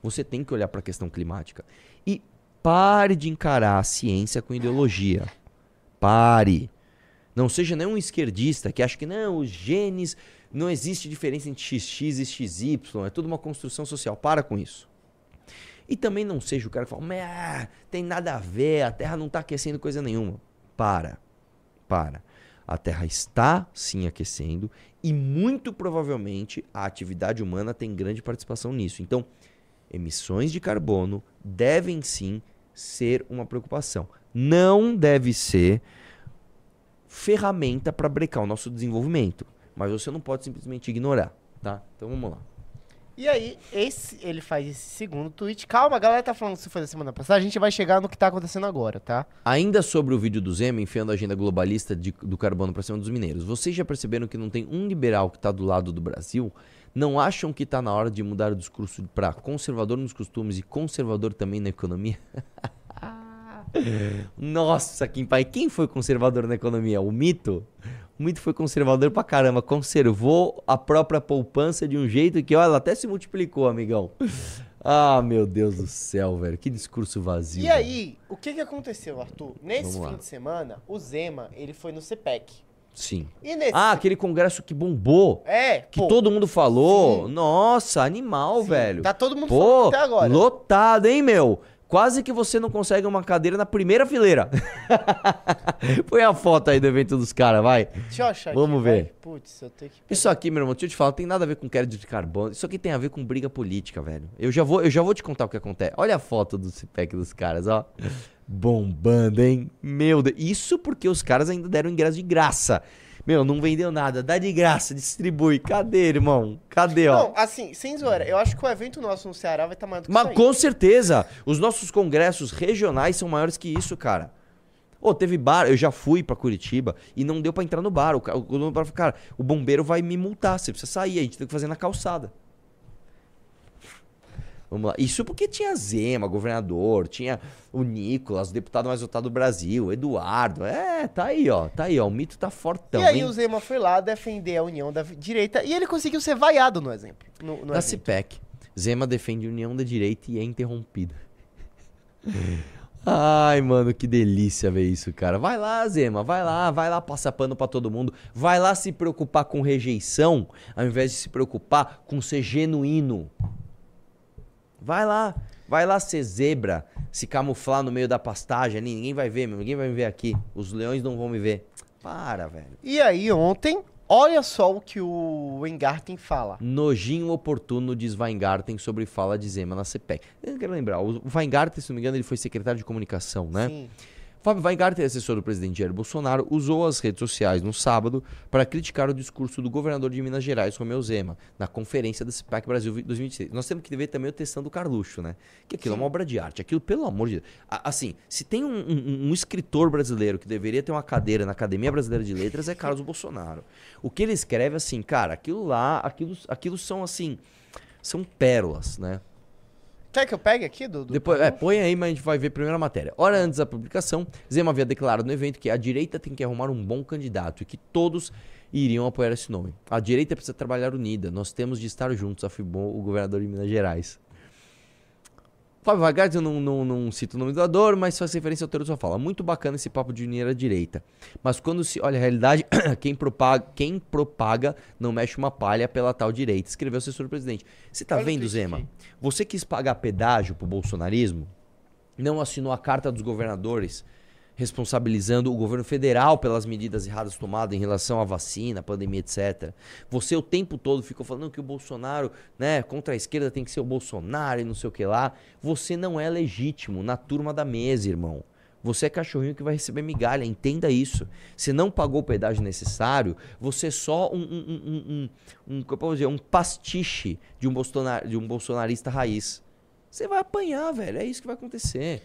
você tem que olhar para a questão climática. E pare de encarar a ciência com ideologia. Pare. Não seja nenhum esquerdista que acha que não, os genes, não existe diferença entre XX e XY, é tudo uma construção social. Para com isso. E também não seja o cara que fala, tem nada a ver, a Terra não está aquecendo coisa nenhuma. Para. Para. A Terra está sim aquecendo e muito provavelmente a atividade humana tem grande participação nisso. Então, emissões de carbono devem sim ser uma preocupação. Não deve ser ferramenta para brecar o nosso desenvolvimento, mas você não pode simplesmente ignorar, tá? Então vamos lá. E aí, esse, ele faz esse segundo tweet. Calma, a galera tá falando que isso foi da semana passada. A gente vai chegar no que tá acontecendo agora, tá? Ainda sobre o vídeo do Zema enfiando a agenda globalista de- do carbono para cima dos mineiros. Vocês já perceberam que não tem um liberal que está do lado do Brasil? Não acham que está na hora de mudar o discurso para conservador nos costumes e conservador também na economia? Nossa, Kim Pai, quem foi conservador na economia? O mito? O mito foi conservador pra caramba, conservou a própria poupança de um jeito que, olha, ela até se multiplicou, amigão. Ah, meu Deus do céu, velho, que discurso vazio. E velho. aí, o que que aconteceu, Arthur? Nesse fim de semana, o Zema, ele foi no CPEC. Sim. Nesse... Ah, aquele congresso que bombou. é, Que pô, todo mundo falou. Sim. Nossa, animal, sim, velho. Tá todo mundo Pô, falando até agora. lotado, hein, meu? Quase que você não consegue uma cadeira na primeira fileira. Põe a foto aí do evento dos caras, vai. Deixa eu achar Vamos aqui, ver. Putz, que... Isso aqui, meu irmão, deixa eu te falar, não tem nada a ver com crédito de carbono. Isso aqui tem a ver com briga política, velho. Eu já vou, eu já vou te contar o que acontece. Olha a foto do CPEC dos caras, ó. Bombando, hein? Meu Deus. Isso porque os caras ainda deram ingresso de graça. Meu, não vendeu nada. Dá de graça, distribui. Cadê, irmão? Cadê, ó? Não, assim, sem zoeira, eu acho que o evento nosso no Ceará vai estar maior do que Mas com certeza, os nossos congressos regionais são maiores que isso, cara. Ô, teve bar, eu já fui pra Curitiba e não deu pra entrar no bar. O dono do bar falou, cara, o bombeiro vai me multar, você precisa sair, a gente tem que fazer na calçada. Vamos lá. Isso porque tinha Zema, governador, tinha o Nicolas, o deputado mais votado do Brasil, Eduardo. É, tá aí, ó. Tá aí, ó. O mito tá fortão, e aí hein? o Zema foi lá defender a união da direita e ele conseguiu ser vaiado no exemplo. No, no Da evento. CIPEC. Zema defende a união da direita e é interrompida. Ai, mano, que delícia ver isso, cara. Vai lá, Zema, vai lá, vai lá passar pano pra todo mundo. Vai lá se preocupar com rejeição, ao invés de se preocupar com ser genuíno. Vai lá, vai lá ser zebra, se camuflar no meio da pastagem ali. Ninguém vai ver, meu, ninguém vai me ver aqui. Os leões não vão me ver. Para, velho. E aí ontem, olha só o que o Engarten fala. Nojinho oportuno, diz Weingarten sobre fala de Zema na CPEC. Eu quero lembrar, o Weingarten, se não me engano, ele foi secretário de comunicação, né? Sim. Fábio Weingarten, assessor do presidente Jair Bolsonaro, usou as redes sociais no sábado para criticar o discurso do governador de Minas Gerais, Romeu Zema, na conferência da CPAC Brasil 2026. Nós temos que ver também o testando do Carluxo, né? Que aquilo é uma obra de arte. Aquilo, pelo amor de Deus. Assim, se tem um, um- um escritor brasileiro que deveria ter uma cadeira na Academia Brasileira de Letras, é Carlos Bolsonaro. O que ele escreve, assim, cara, aquilo lá, aquilo, aquilo são, assim, são pérolas, né? Quer que eu pegue aqui, Dudu? Depois, é, põe aí, mas a gente vai ver primeiro a matéria. Hora antes da publicação, Zema havia declarado no evento que a direita tem que arrumar um bom candidato e que todos iriam apoiar esse nome. A direita precisa trabalhar unida, nós temos de estar juntos, afirmou o governador de Minas Gerais. Fábio Weingarten, eu não, não, não cito o nome do doador, mas faz referência ao teor sua fala. Muito bacana esse papo de unir a direita. Mas quando se olha a realidade, quem propaga, quem propaga não mexe uma palha pela tal direita. Escreveu o assessor do presidente. Você tá Olha vendo, Zema? aqui. Você quis pagar pedágio pro bolsonarismo, não assinou a carta dos governadores responsabilizando o governo federal pelas medidas erradas tomadas em relação à vacina, pandemia, etc. Você o tempo todo ficou falando que o Bolsonaro, né, contra a esquerda tem que ser o Bolsonaro e não sei o que lá. Você não é legítimo na turma da mesa, irmão. Você é cachorrinho que vai receber migalha, entenda isso. Você não pagou o pedágio necessário, você é só um, um, um, um, um, dizer, um pastiche de um, bolsonar, de um bolsonarista raiz. Você vai apanhar, velho. É isso que vai acontecer.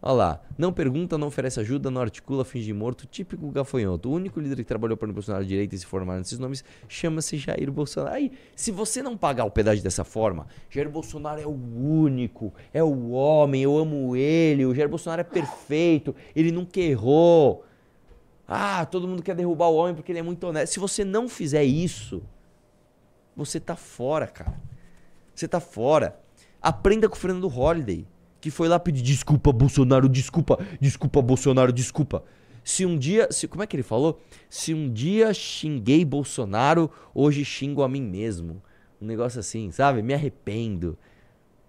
Olha lá. Não pergunta, não oferece ajuda, não articula, finge morto. Típico gafanhoto. O único líder que trabalhou para o Bolsonaro direita e se formar nesses nomes chama-se Jair Bolsonaro. Aí, se você não pagar o pedágio dessa forma, Jair Bolsonaro é o único, é o homem, eu amo ele, o Jair Bolsonaro é perfeito, ele nunca errou. Ah, todo mundo quer derrubar o homem porque ele é muito honesto. Se você não fizer isso, você tá fora, cara. Você tá fora. Aprenda com o Fernando Holliday, que foi lá pedir desculpa, Bolsonaro, desculpa, desculpa, Bolsonaro, desculpa. Se um dia, se, como é que ele falou? Se um dia xinguei Bolsonaro, hoje xingo a mim mesmo. Um negócio assim, sabe? Me arrependo.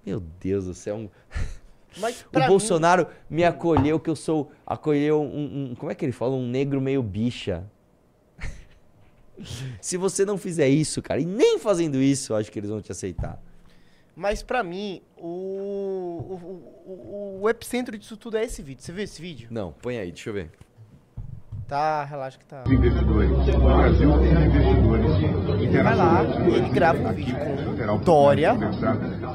Meu Deus do céu. um- O mim- Bolsonaro me acolheu que eu sou. Acolheu um, um- Como é que ele fala? Um negro meio bicha. Se você não fizer isso, cara, e nem fazendo isso, eu acho que eles vão te aceitar. Mas pra mim, o, o, o, o epicentro disso tudo é esse vídeo. Você viu esse vídeo? Não, põe aí, deixa eu ver. Tá, relaxa que tá. investidores. O Brasil tem investidores Ele vai lá, internacionais. ele grava um vídeo com Dória.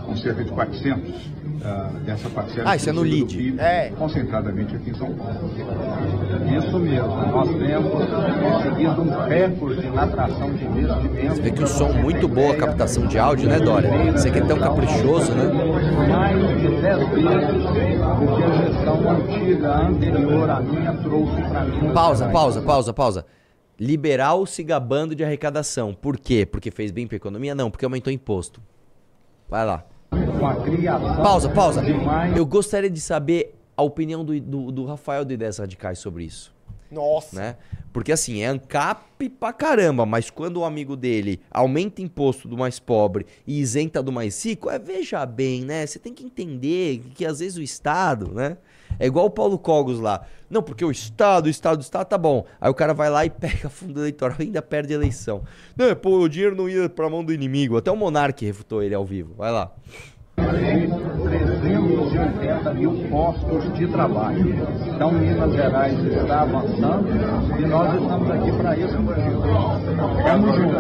Com cerca de 400 ah, dessa parcela. Ah, isso é no lead. PIB, É. Concentradamente aqui em São Paulo. Isso mesmo, nós temos conseguido um recorde na atração de investimentos. Você vê que o som muito boa a captação de áudio, né, Dória? Você que é tão caprichoso, né? Mais de 10 vezes o que a gestão antiga, anterior à minha, trouxe para mim. Pausa, pausa, pausa, pausa. Liberal se gabando de arrecadação. Por quê? Porque fez bem pra economia? Não, porque aumentou imposto. Vai lá. Com a criação Pausa, pausa. de mais Eu gostaria de saber a opinião do, do, do Rafael de Ideias Radicais sobre isso. Nossa. né? Porque assim, é ANCAP pra caramba, mas quando o amigo dele aumenta imposto do mais pobre e isenta do mais rico, é veja bem, né? Você tem que entender que às vezes o Estado, né? É igual o Paulo Cogos lá. Não, porque o Estado, o Estado, o Estado tá bom. Aí o cara vai lá e pega fundo eleitoral e ainda perde a eleição. Não, pô, o dinheiro não ia pra mão do inimigo. Até o Monark refutou ele ao vivo. Vai lá. 380 mil postos de trabalho. Então, Minas Gerais está avançando e nós estamos aqui para isso. Estamos juntos.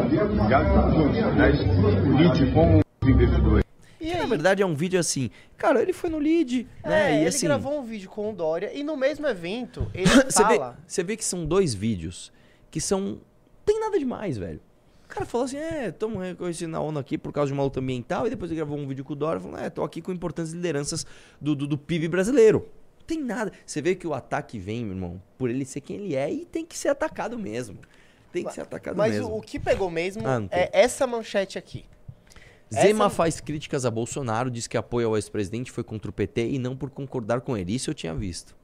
Aliás, o LID com os investidores. E Que, na aí? verdade é um vídeo assim. Cara, ele foi no lead, É, né? E ele assim. gravou um vídeo com o Dória e no mesmo evento ele Você vê, fala. você vê que são dois vídeos que são. Tem nada demais, velho. O cara falou assim: é, estamos reconhecendo a ONU aqui por causa de uma luta ambiental. E depois ele gravou um vídeo com o Dória falando: é, tô aqui com importantes lideranças do, do, do PIB brasileiro. Não tem nada. Você vê que o ataque vem, meu irmão, por ele ser quem ele é e tem que ser atacado mesmo. Tem que ser atacado Mas mesmo. o, o que pegou mesmo Ah, é essa manchete aqui. Zema essa- faz críticas a Bolsonaro, diz que apoio ao ex-presidente foi contra o PT e não por concordar com ele. Isso eu tinha visto.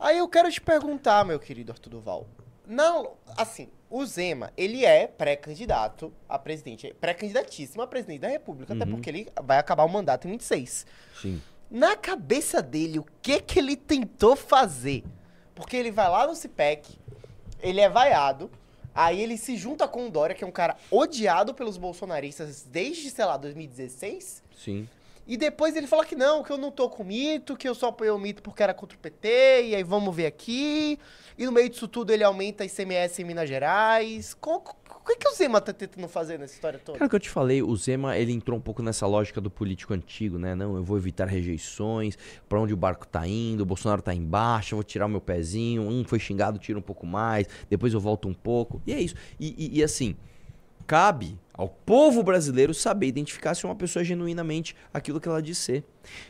Aí eu quero te perguntar, meu querido Arthur Duval. Não, assim, o Zema, ele é pré-candidato a presidente, pré-candidatíssimo a presidente da República, até Uhum. porque ele vai acabar o mandato em 26. Sim. Na cabeça dele, o que que ele tentou fazer? Porque ele vai lá no CIPEC, ele é vaiado, aí ele se junta com o Dória, que é um cara odiado pelos bolsonaristas desde, sei lá, 2016. Sim. E depois ele fala que não, que eu não tô com mito, que eu só apoiei o mito porque era contra o PT, e aí vamos ver aqui. E no meio disso tudo ele aumenta ICMS em Minas Gerais. O que, que o Zema tá tentando fazer nessa história toda? Cara, que eu te falei, o Zema, ele entrou um pouco nessa lógica do político antigo, né? Não, eu vou evitar rejeições, pra onde o barco tá indo, o Bolsonaro tá embaixo, eu vou tirar o meu pezinho, um foi xingado, tira um pouco mais, depois eu volto um pouco. E é isso. E, e- e assim, cabe ao povo brasileiro saber identificar se uma pessoa é genuinamente aquilo que ela diz ser.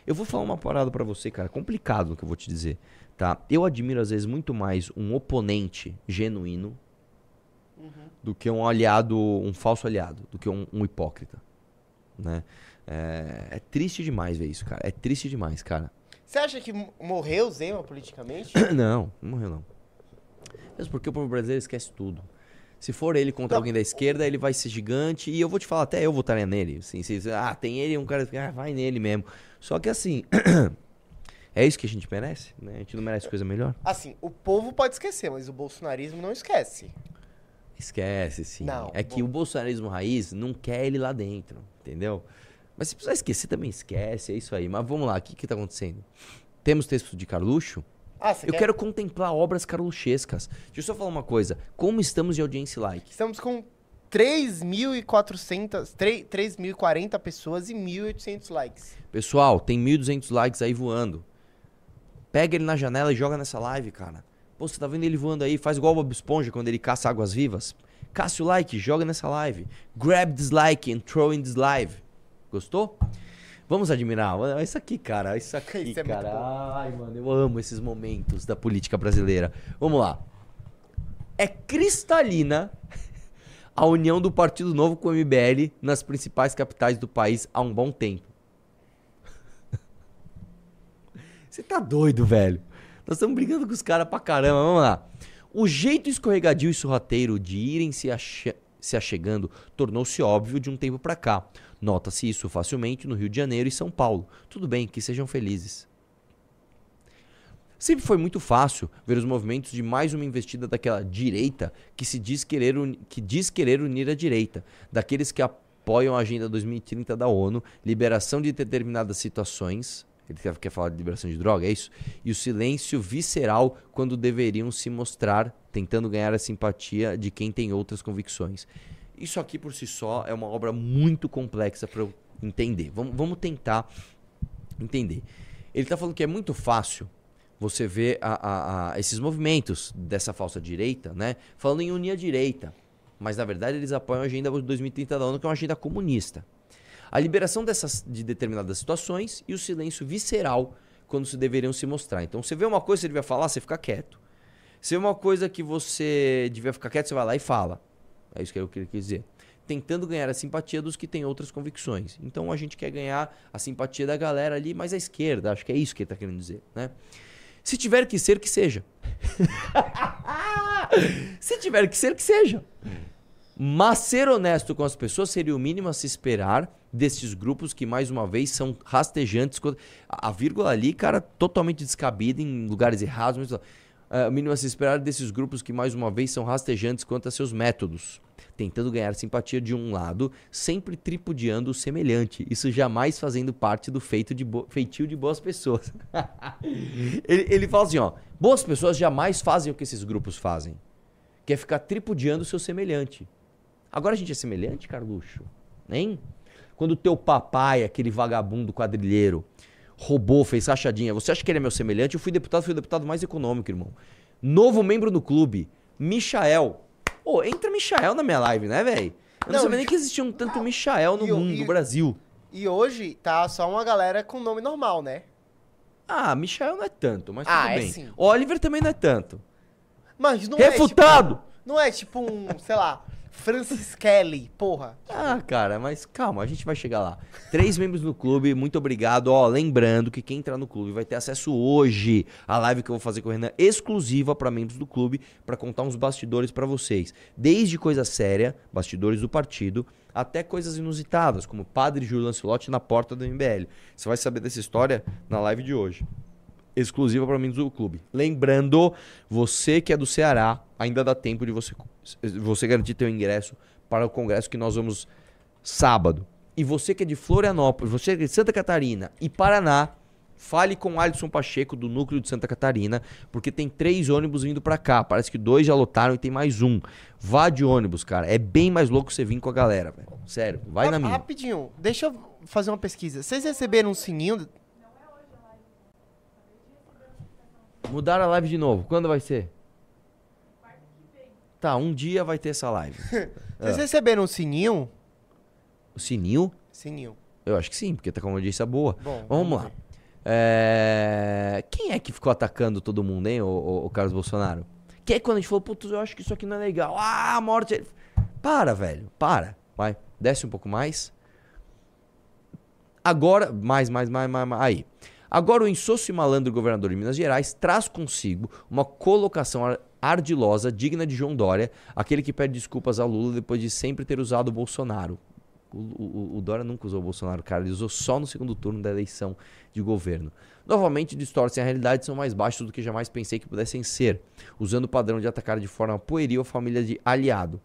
Eu vou falar uma parada pra você, cara, complicado o que eu vou te dizer, tá? Eu admiro às vezes muito mais um oponente genuíno do que um aliado, um falso aliado, do que um, um hipócrita, né? É, é triste demais ver isso, cara. É triste demais, cara. Você acha que morreu o Zema politicamente? não, não morreu não. Mesmo porque o povo brasileiro esquece tudo. Se for ele contra Não. alguém da esquerda, ele vai ser gigante. E eu vou te falar, até eu votaria nele. Assim, se, ah, tem ele, um cara. Ah, vai nele mesmo. Só que assim. é isso que a gente merece? Né? A gente não merece coisa melhor? Assim, o povo pode esquecer, mas o bolsonarismo não esquece. Esquece, sim. Não, é que bom. o bolsonarismo raiz não quer ele lá dentro, entendeu? Mas se precisar esquecer, também esquece, é isso aí. Mas vamos lá, o que que tá acontecendo? Temos texto de Carluxo? Ah, Eu quer... quero contemplar obras carluxescas. Deixa eu só falar uma coisa. Como estamos de audiência e like? Estamos com 3.400, 3 3.040 pessoas e 1.800 likes. Pessoal, tem 1.200 likes aí voando. Pega ele na janela e joga nessa live, cara. Pô, você tá vendo ele voando aí? Faz igual o Bob Esponja quando ele caça águas vivas. Caça o like, joga nessa live. Grab this like and throw in this live. Gostou? Vamos admirar. Olha Isso aqui, cara. Isso aqui, Isso é cara. Ai, mano, eu amo esses momentos da política brasileira. Vamos lá. É cristalina a união do Partido Novo com o MBL nas principais capitais do país há um bom tempo. Você tá doido, velho. Nós estamos brigando com os caras pra caramba. Vamos lá. O jeito escorregadio e sorrateiro de irem se, ache- se achegando tornou-se óbvio de um tempo pra cá. Nota-se isso facilmente no Rio de Janeiro e São Paulo. Tudo bem, que sejam felizes. Sempre foi muito fácil ver os movimentos de mais uma investida daquela direita que se diz querer, que diz querer unir a direita, daqueles que apoiam a Agenda 2030 da ONU, liberação de determinadas situações. Ele quer falar de liberação de droga, é isso? E o silêncio visceral quando deveriam se mostrar, tentando ganhar a simpatia de quem tem outras convicções. Isso aqui por si só é uma obra muito complexa para eu entender. Vamos, vamos tentar entender. Ele está falando que é muito fácil você ver a- a- a- esses movimentos dessa falsa direita, né? Falando em unir a direita. Mas na verdade eles apoiam a agenda 2030 da ONU, que é uma agenda comunista. A liberação dessas, de determinadas situações e o silêncio visceral quando se deveriam se mostrar. Então você vê uma coisa que você devia falar, você fica quieto. Se vê uma coisa que você devia ficar quieto, você vai lá e fala. É isso que ele quis dizer. Tentando ganhar a simpatia dos que têm outras convicções. Então a gente quer ganhar a simpatia da galera ali mais à esquerda. Acho que é isso que ele está querendo dizer, né? Se tiver que ser, que seja. Se tiver que ser, que seja. Mas ser honesto com as pessoas seria o mínimo a se esperar destes grupos que, mais uma vez, são rastejantes. A vírgula ali, cara, totalmente descabida em lugares errados. Mas, ah, o mínimo a se esperar desses grupos que, mais uma vez, são rastejantes quanto a seus métodos. Tentando ganhar simpatia de um lado, sempre tripudiando o semelhante. Isso jamais fazendo parte do feito de feitio de boas pessoas. ele, ele fala assim, ó. Boas pessoas jamais fazem o que esses grupos fazem. Que é ficar tripudiando o seu semelhante. Agora a gente é semelhante, Carluxo? Hein? Quando teu papai, aquele vagabundo quadrilheiro, roubou, fez rachadinha, você acha que ele é meu semelhante? Eu fui deputado, fui o deputado mais econômico, irmão. Novo membro do clube, Michael. Ô, entra Michael na minha live, né, velho? Eu não, Não, sabia nem que existia um tanto Michael no e mundo, e- no Brasil. E hoje tá só uma galera com nome normal, né? Ah, Michael não é tanto, mas Ah, tudo é bem. sim. Oliver também não é tanto. Mas não é Refutado! tipo, não é tipo um, sei lá, Francis Kelly, porra. Ah, cara, mas calma, a gente vai chegar lá. Três membros do clube, muito obrigado. Ó, lembrando que quem entrar no clube vai ter acesso hoje à live que eu vou fazer com o Renan, exclusiva para membros do clube, para contar uns bastidores para vocês. Desde coisa séria, bastidores do partido, até coisas inusitadas, como Padre Júlio Lancelotti na porta do MBL. Você vai saber dessa história na live de hoje exclusiva para membros do clube. Lembrando, você que é do Ceará, ainda dá tempo de você, você garantir teu ingresso para o congresso que nós vamos sábado. E você que é de Florianópolis, você que é de Santa Catarina e Paraná, fale com o Alisson Pacheco do núcleo de Santa Catarina, porque tem três ônibus vindo para cá. Parece que dois já lotaram e tem mais um. Vá de ônibus, cara. É bem mais louco você vir com a galera, velho. Sério, vai na minha. Rapidinho, deixa eu fazer uma pesquisa. Vocês receberam um sininho? Mudaram a live de novo. Quando vai ser? Tá, um dia vai ter essa live. Vocês receberam um sininho? O sininho? Sininho. Eu acho que sim, porque tá com uma audiência boa. Bom, Vamos, lá. É, Quem é que ficou atacando todo mundo, hein, o, o, o Carlos Bolsonaro? Quem é que quando a gente falou, putz, eu acho que isso aqui não é legal. Ah, a morte. Para, velho, para. Vai, desce um pouco mais. Agora, mais, mais, mais, mais, mais. Aí. Agora o insosso e malandro governador de Minas Gerais traz consigo uma colocação ar- ardilosa, digna de João Dória, aquele que pede desculpas a Lula depois de sempre ter usado o Bolsonaro. O, o- o Dória nunca usou o Bolsonaro, cara. Ele usou só no segundo turno da eleição de governo. Novamente distorcem a realidade são mais baixos do que jamais pensei que pudessem ser, usando o padrão de atacar de forma pueril a família de aliado.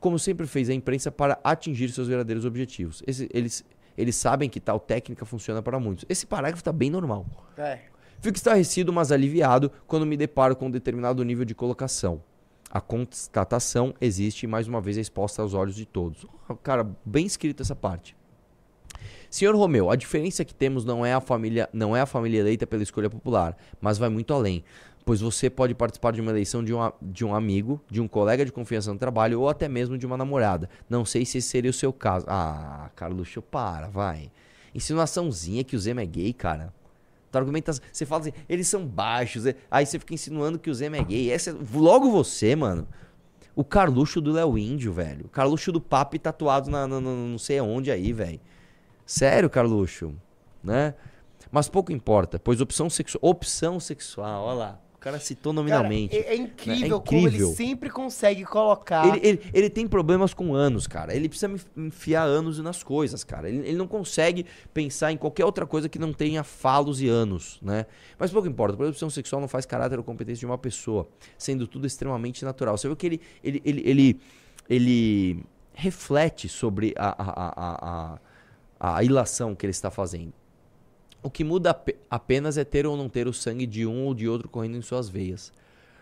Como sempre fez a imprensa para atingir seus verdadeiros objetivos. Esse- eles, eles sabem que tal técnica funciona para muitos. Esse parágrafo está bem normal. É. Fico estarrecido, mas aliviado quando me deparo com um determinado nível de colocação. A constatação existe e mais uma vez é exposta aos olhos de todos. Oh, Cara, bem escrito essa parte. Senhor Romeu, a diferença que temos não é a família, não é a família eleita pela escolha popular, mas vai muito além, pois você pode participar de uma eleição de um, de um amigo, de um colega de confiança no trabalho ou até mesmo de uma namorada. Não sei se esse seria o seu caso. Ah, Carluxo, para, vai. Insinuaçãozinha que o Zema é gay, cara. Tua argumentação, você fala assim, eles são baixos, é- aí você fica insinuando que o Zema é gay. Essa, é- logo você, mano. O Carluxo do Léo Índio, velho. O Carluxo do Papi tatuado na, na- na- não sei aonde aí, velho. Sério, Carluxo, né? Mas pouco importa, pois opção, sexu opção sexual, olha lá. Cara citou Cara, nominalmente. é, é incrível, É como ele incrível. sempre consegue colocar. Ele, ele, ele tem problemas com anos, cara. Ele precisa enfiar anos nas coisas, cara. Ele, ele não consegue pensar em qualquer outra coisa que não tenha falos e anos, né? Mas pouco importa. A opção sexual não faz caráter ou competência de uma pessoa, sendo tudo extremamente natural. Você vê que ele, ele, ele, ele, ele reflete sobre a, a, a, a, a ilação que ele está fazendo. O que muda ape- apenas é ter ou não ter o sangue de um ou de outro correndo em suas veias.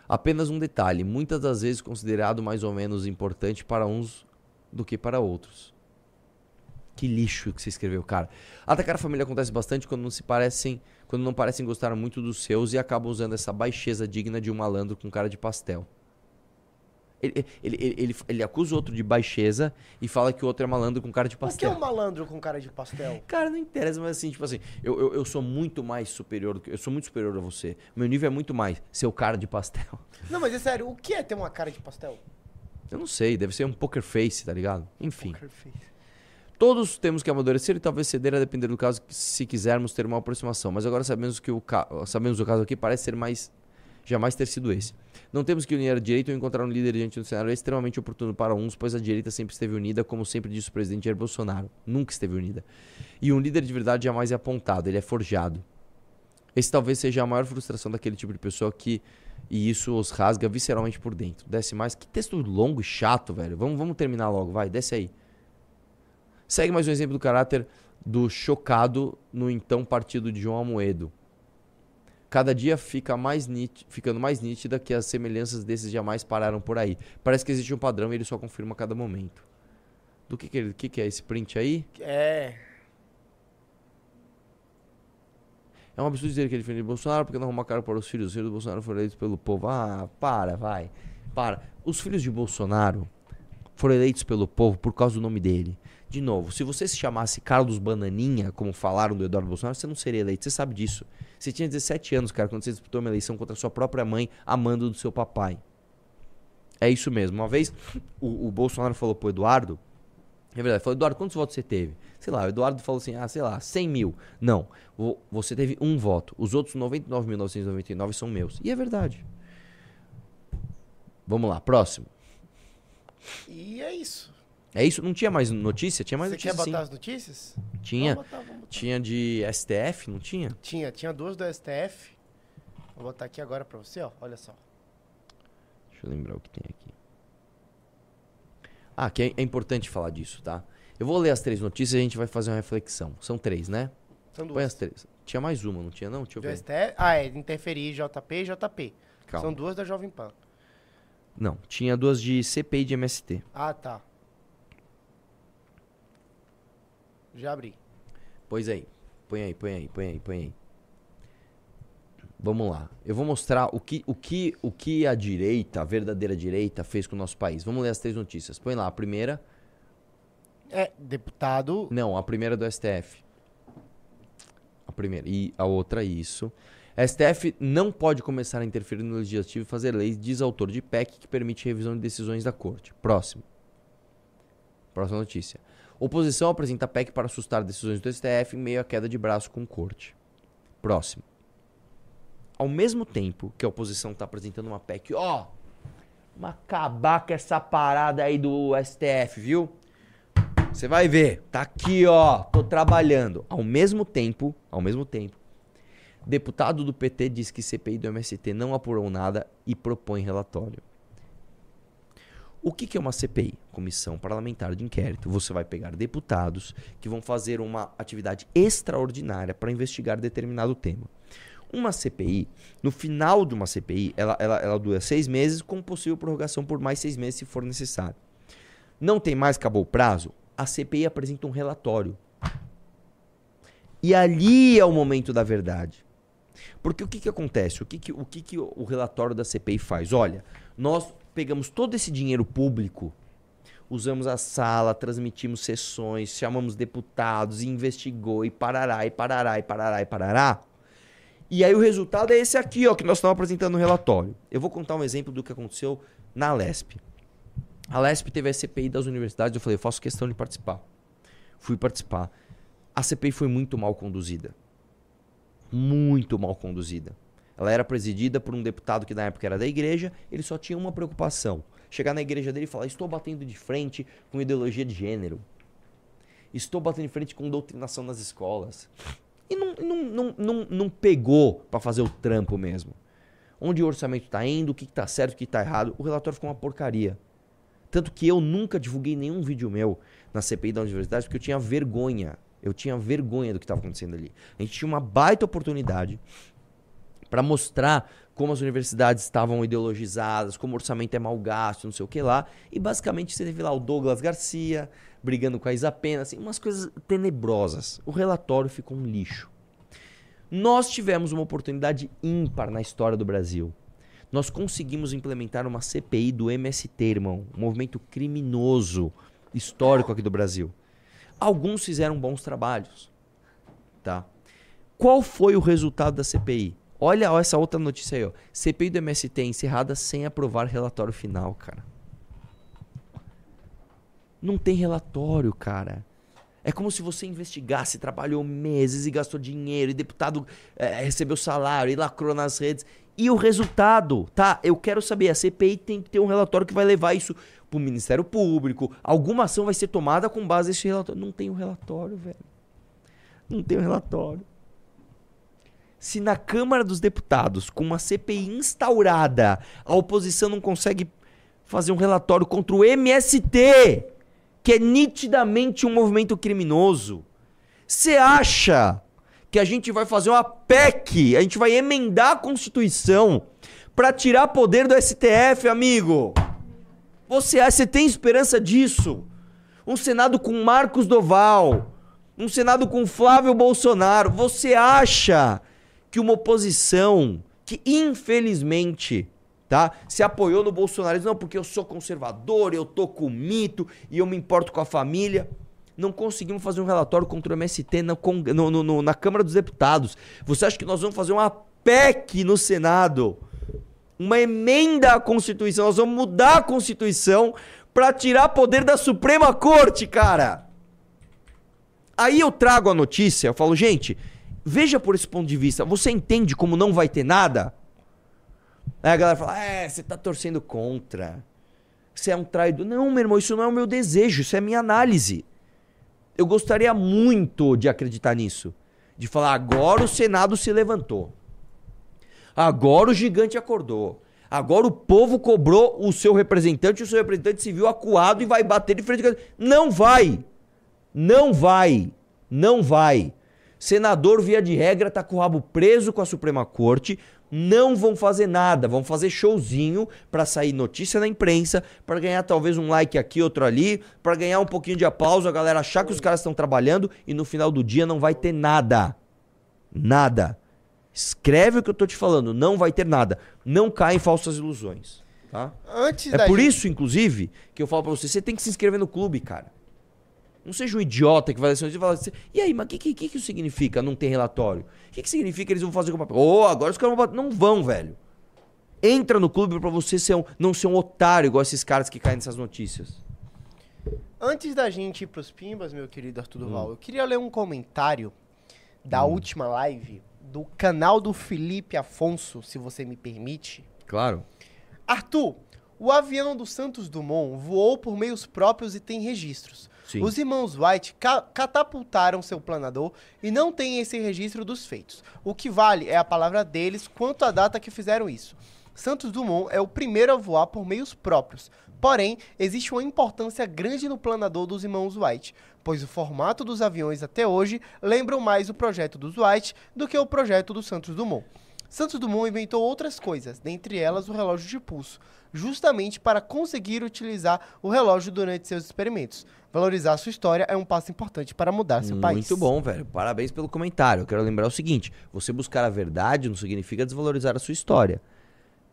Apenas um detalhe, muitas das vezes considerado mais ou menos importante para uns do que para outros. Que lixo que você escreveu, cara. Atacar a família acontece bastante quando não se parecem, quando não parecem gostar muito dos seus e acabam usando essa baixeza digna de um malandro com cara de pastel. Ele, ele, ele, ele, acusa o outro de baixeza e fala que o outro é malandro com cara de O que é pastel. um malandro com cara de pastel? Cara, não interessa, mas assim, tipo assim, eu, eu, eu sou muito mais superior, do que- eu sou muito superior a você. Meu nível é muito mais seu cara de pastel. Não, mas é sério, o que é ter uma cara de pastel? Eu não sei, deve ser um poker face, tá ligado? Enfim. Poker face. Todos temos que amadurecer e talvez ceder a depender do caso se quisermos ter uma aproximação. Mas agora sabemos que o, ca... sabemos o caso aqui parece ser mais jamais ter sido esse. Não temos que unir a direita ou encontrar um líder diante do cenário extremamente oportuno para uns, pois a direita sempre esteve unida, como sempre disse o presidente Jair Bolsonaro. Nunca esteve unida. E um líder de verdade jamais é apontado, ele é forjado. Esse talvez seja a maior frustração daquele tipo de pessoa que. E isso os rasga visceralmente por dentro. Desce mais. Que texto longo e chato, velho. Vamos, vamos terminar logo, vai, desce aí. Segue mais um exemplo do caráter do chocado no então partido de João Amoedo. Cada dia fica mais nít- ficando mais nítida que as semelhanças desses jamais pararam por aí. Parece que existe um padrão e ele só confirma a cada momento. Do que que, que, que é esse print aí? É. É um absurdo dizer que ele defende Bolsonaro porque não arruma cara para os filhos. Os filhos do Bolsonaro foram eleitos pelo povo. Ah, para, vai. Para. Os filhos de Bolsonaro foram eleitos pelo povo por causa do nome dele. De novo, se você se chamasse Carlos Bananinha, como falaram do Eduardo Bolsonaro, você não seria eleito. Você sabe disso. Você tinha 17 anos, cara, quando você disputou uma eleição contra a sua própria mãe, amando do seu papai. É isso mesmo. Uma vez o, o Bolsonaro falou pro Eduardo, é verdade, falou, Eduardo, quantos votos você teve? Sei lá, o Eduardo falou assim, ah, sei lá, 100 mil. Não, vo- você teve um voto. Os outros 99.999 são meus. E é verdade. Vamos lá, próximo. E é isso. É isso? Não tinha mais notícia? Tinha mais Você notícia quer sim. botar as notícias? Tinha, Vamos botar, vamos botar. tinha de STF, não tinha? Tinha, tinha duas do STF. Vou botar aqui agora pra você, ó. Olha só. Deixa eu lembrar o que tem aqui. Ah, que é, é importante falar disso, tá? Eu vou ler as três notícias e a gente vai fazer uma reflexão. São três, né? São Põe duas. as três. Tinha mais uma, não tinha não? Deixa eu ver. STF. Ah, é. Interferir JP e JP. Calma. São duas da Jovem Pan. Não, tinha duas de CPI e de MST. Ah, tá. Já abri. Pois aí. Põe aí, põe aí, põe aí, põe aí. Vamos lá. Eu vou mostrar o que, o que, o que a direita, a verdadeira direita, fez com o nosso país. Vamos ler as três notícias. Põe lá, a primeira. É, deputado. Não, a primeira é do STF. A primeira. E a outra, isso. STF não pode começar a interferir no legislativo e fazer leis, diz autor de PEC que permite revisão de decisões da corte. Próximo. Próxima notícia. Oposição apresenta PEC para assustar decisões do STF em meio à queda de braço com corte. Próximo. Ao mesmo tempo que a oposição está apresentando uma PEC, ó, vamos acabar com essa parada aí do STF, viu? Você vai ver, tá aqui, ó, tô trabalhando. Ao mesmo tempo, ao mesmo tempo, deputado do PT diz que CPI do MST não apurou nada e propõe relatório. O que, é uma CPI? Comissão Parlamentar de Inquérito. Você vai pegar deputados que vão fazer uma atividade extraordinária para investigar determinado tema. Uma CPI, no final de uma CPI, ela, ela, ela dura seis meses, com possível prorrogação por mais seis meses se for necessário. Não tem mais, acabou o prazo? A CPI apresenta um relatório. E ali é o momento da verdade. Porque o que, que acontece? O que, que, o, que, que o relatório da CPI faz? Olha, nós pegamos todo esse dinheiro público, usamos a sala, transmitimos sessões, chamamos deputados, investigou, e parará, e parará, e parará, e parará. E aí o resultado é esse aqui, ó, que nós estamos apresentando no relatório. Eu vou contar um exemplo do que aconteceu na LESP. A LESP teve a CPI das universidades, eu falei, eu faço questão de participar. Fui participar. A CPI foi muito mal conduzida. Muito mal conduzida. Ela era presidida por um deputado que na época era da igreja, ele só tinha uma preocupação: chegar na igreja dele e falar: estou batendo de frente com ideologia de gênero. Estou batendo de frente com doutrinação nas escolas. E não, não, não, não, não pegou para fazer o trampo mesmo. Onde o orçamento está indo, o que está certo, o que está errado. O relatório ficou uma porcaria. Tanto que eu nunca divulguei nenhum vídeo meu na CPI da universidade porque eu tinha vergonha. Eu tinha vergonha do que estava acontecendo ali. A gente tinha uma baita oportunidade para mostrar como as universidades estavam ideologizadas, como o orçamento é mal gasto, não sei o que lá. E basicamente você teve lá o Douglas Garcia brigando com a Isa Pena, assim, umas coisas tenebrosas. O relatório ficou um lixo. Nós tivemos uma oportunidade ímpar na história do Brasil. Nós conseguimos implementar uma CPI do MST, irmão, um movimento criminoso histórico aqui do Brasil. Alguns fizeram bons trabalhos, tá? Qual foi o resultado da CPI? Olha essa outra notícia aí, ó. CPI do MST encerrada sem aprovar relatório final, cara. Não tem relatório, cara. É como se você investigasse, trabalhou meses e gastou dinheiro, e deputado é, recebeu salário e lacrou nas redes. E o resultado, tá? Eu quero saber, a CPI tem que ter um relatório que vai levar isso pro Ministério Público. Alguma ação vai ser tomada com base nesse relatório. Não tem o um relatório, velho. Não tem o um relatório. Se na Câmara dos Deputados, com uma CPI instaurada, a oposição não consegue fazer um relatório contra o MST, que é nitidamente um movimento criminoso, você acha que a gente vai fazer uma PEC, a gente vai emendar a Constituição para tirar poder do STF, amigo? Você, você tem esperança disso? Um Senado com Marcos Doval, um Senado com Flávio Bolsonaro. Você acha que uma oposição que infelizmente tá, se apoiou no bolsonarismo, não, porque eu sou conservador, eu tô com mito e eu me importo com a família. Não conseguimos fazer um relatório contra o MST na, no, no, na Câmara dos Deputados. Você acha que nós vamos fazer uma PEC no Senado? Uma emenda à Constituição. Nós vamos mudar a Constituição para tirar poder da Suprema Corte, cara. Aí eu trago a notícia, eu falo, gente, Veja por esse ponto de vista. Você entende como não vai ter nada? Aí a galera fala: É, você tá torcendo contra. Você é um traidor. Não, meu irmão, isso não é o meu desejo, isso é minha análise. Eu gostaria muito de acreditar nisso. De falar: agora o Senado se levantou. Agora o gigante acordou. Agora o povo cobrou o seu representante o seu representante se viu acuado e vai bater de frente. Não vai. Não vai. Não vai. Senador, via de regra, tá com o rabo preso com a Suprema Corte. Não vão fazer nada, vão fazer showzinho para sair notícia na imprensa, para ganhar talvez um like aqui, outro ali, para ganhar um pouquinho de aplauso, a galera achar que os caras estão trabalhando e no final do dia não vai ter nada. Nada. Escreve o que eu tô te falando, não vai ter nada. Não cai em falsas ilusões, tá? Antes é por gente- isso, inclusive, que eu falo pra você, você tem que se inscrever no clube, cara. Não seja um idiota que vai assim e fala assim, e aí, mas o que, que, que, que isso significa não ter relatório? O que, que significa que eles vão fazer com o papel? Ô, agora os caras vão bater. Não vão, velho. Entra no clube pra você ser um, não ser um otário igual esses caras que caem nessas notícias. Antes da gente ir pros Pimbas, meu querido Arthur Hum. Duval, eu queria ler um comentário da última live do canal do Felipe Afonso, se você me permite. Claro. Arthur, o avião do Santos Dumont voou por meios próprios e tem registros. Sim. Os irmãos White ca- catapultaram seu planador e não tem esse registro dos feitos. O que vale é a palavra deles quanto à data que fizeram isso. Santos Dumont é o primeiro a voar por meios próprios. Porém, existe uma importância grande no planador dos irmãos White, pois o formato dos aviões até hoje lembram mais o projeto dos White do que o projeto do Santos Dumont. Santos Dumont inventou outras coisas, dentre elas o relógio de pulso, justamente para conseguir utilizar o relógio durante seus experimentos. Valorizar sua história é um passo importante para mudar seu país. Muito bom, velho. Parabéns pelo comentário. Eu quero lembrar o seguinte: você buscar a verdade não significa desvalorizar a sua história.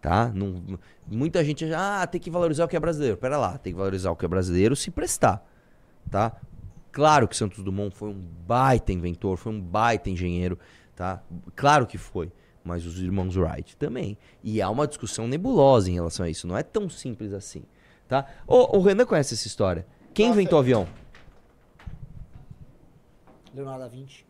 Tá? Não- muita gente acha, ah, tem que valorizar o que é brasileiro. Pera lá, tem que valorizar o que é brasileiro se prestar. Tá? Claro que Santos Dumont foi um baita inventor, foi um baita engenheiro, tá? Claro que foi. Mas os irmãos Wright também. E há uma discussão nebulosa em relação a isso. Não é tão simples assim, tá? O, o Renan conhece essa história. Quem Nossa, inventou o avião? Leonardo da Vinci.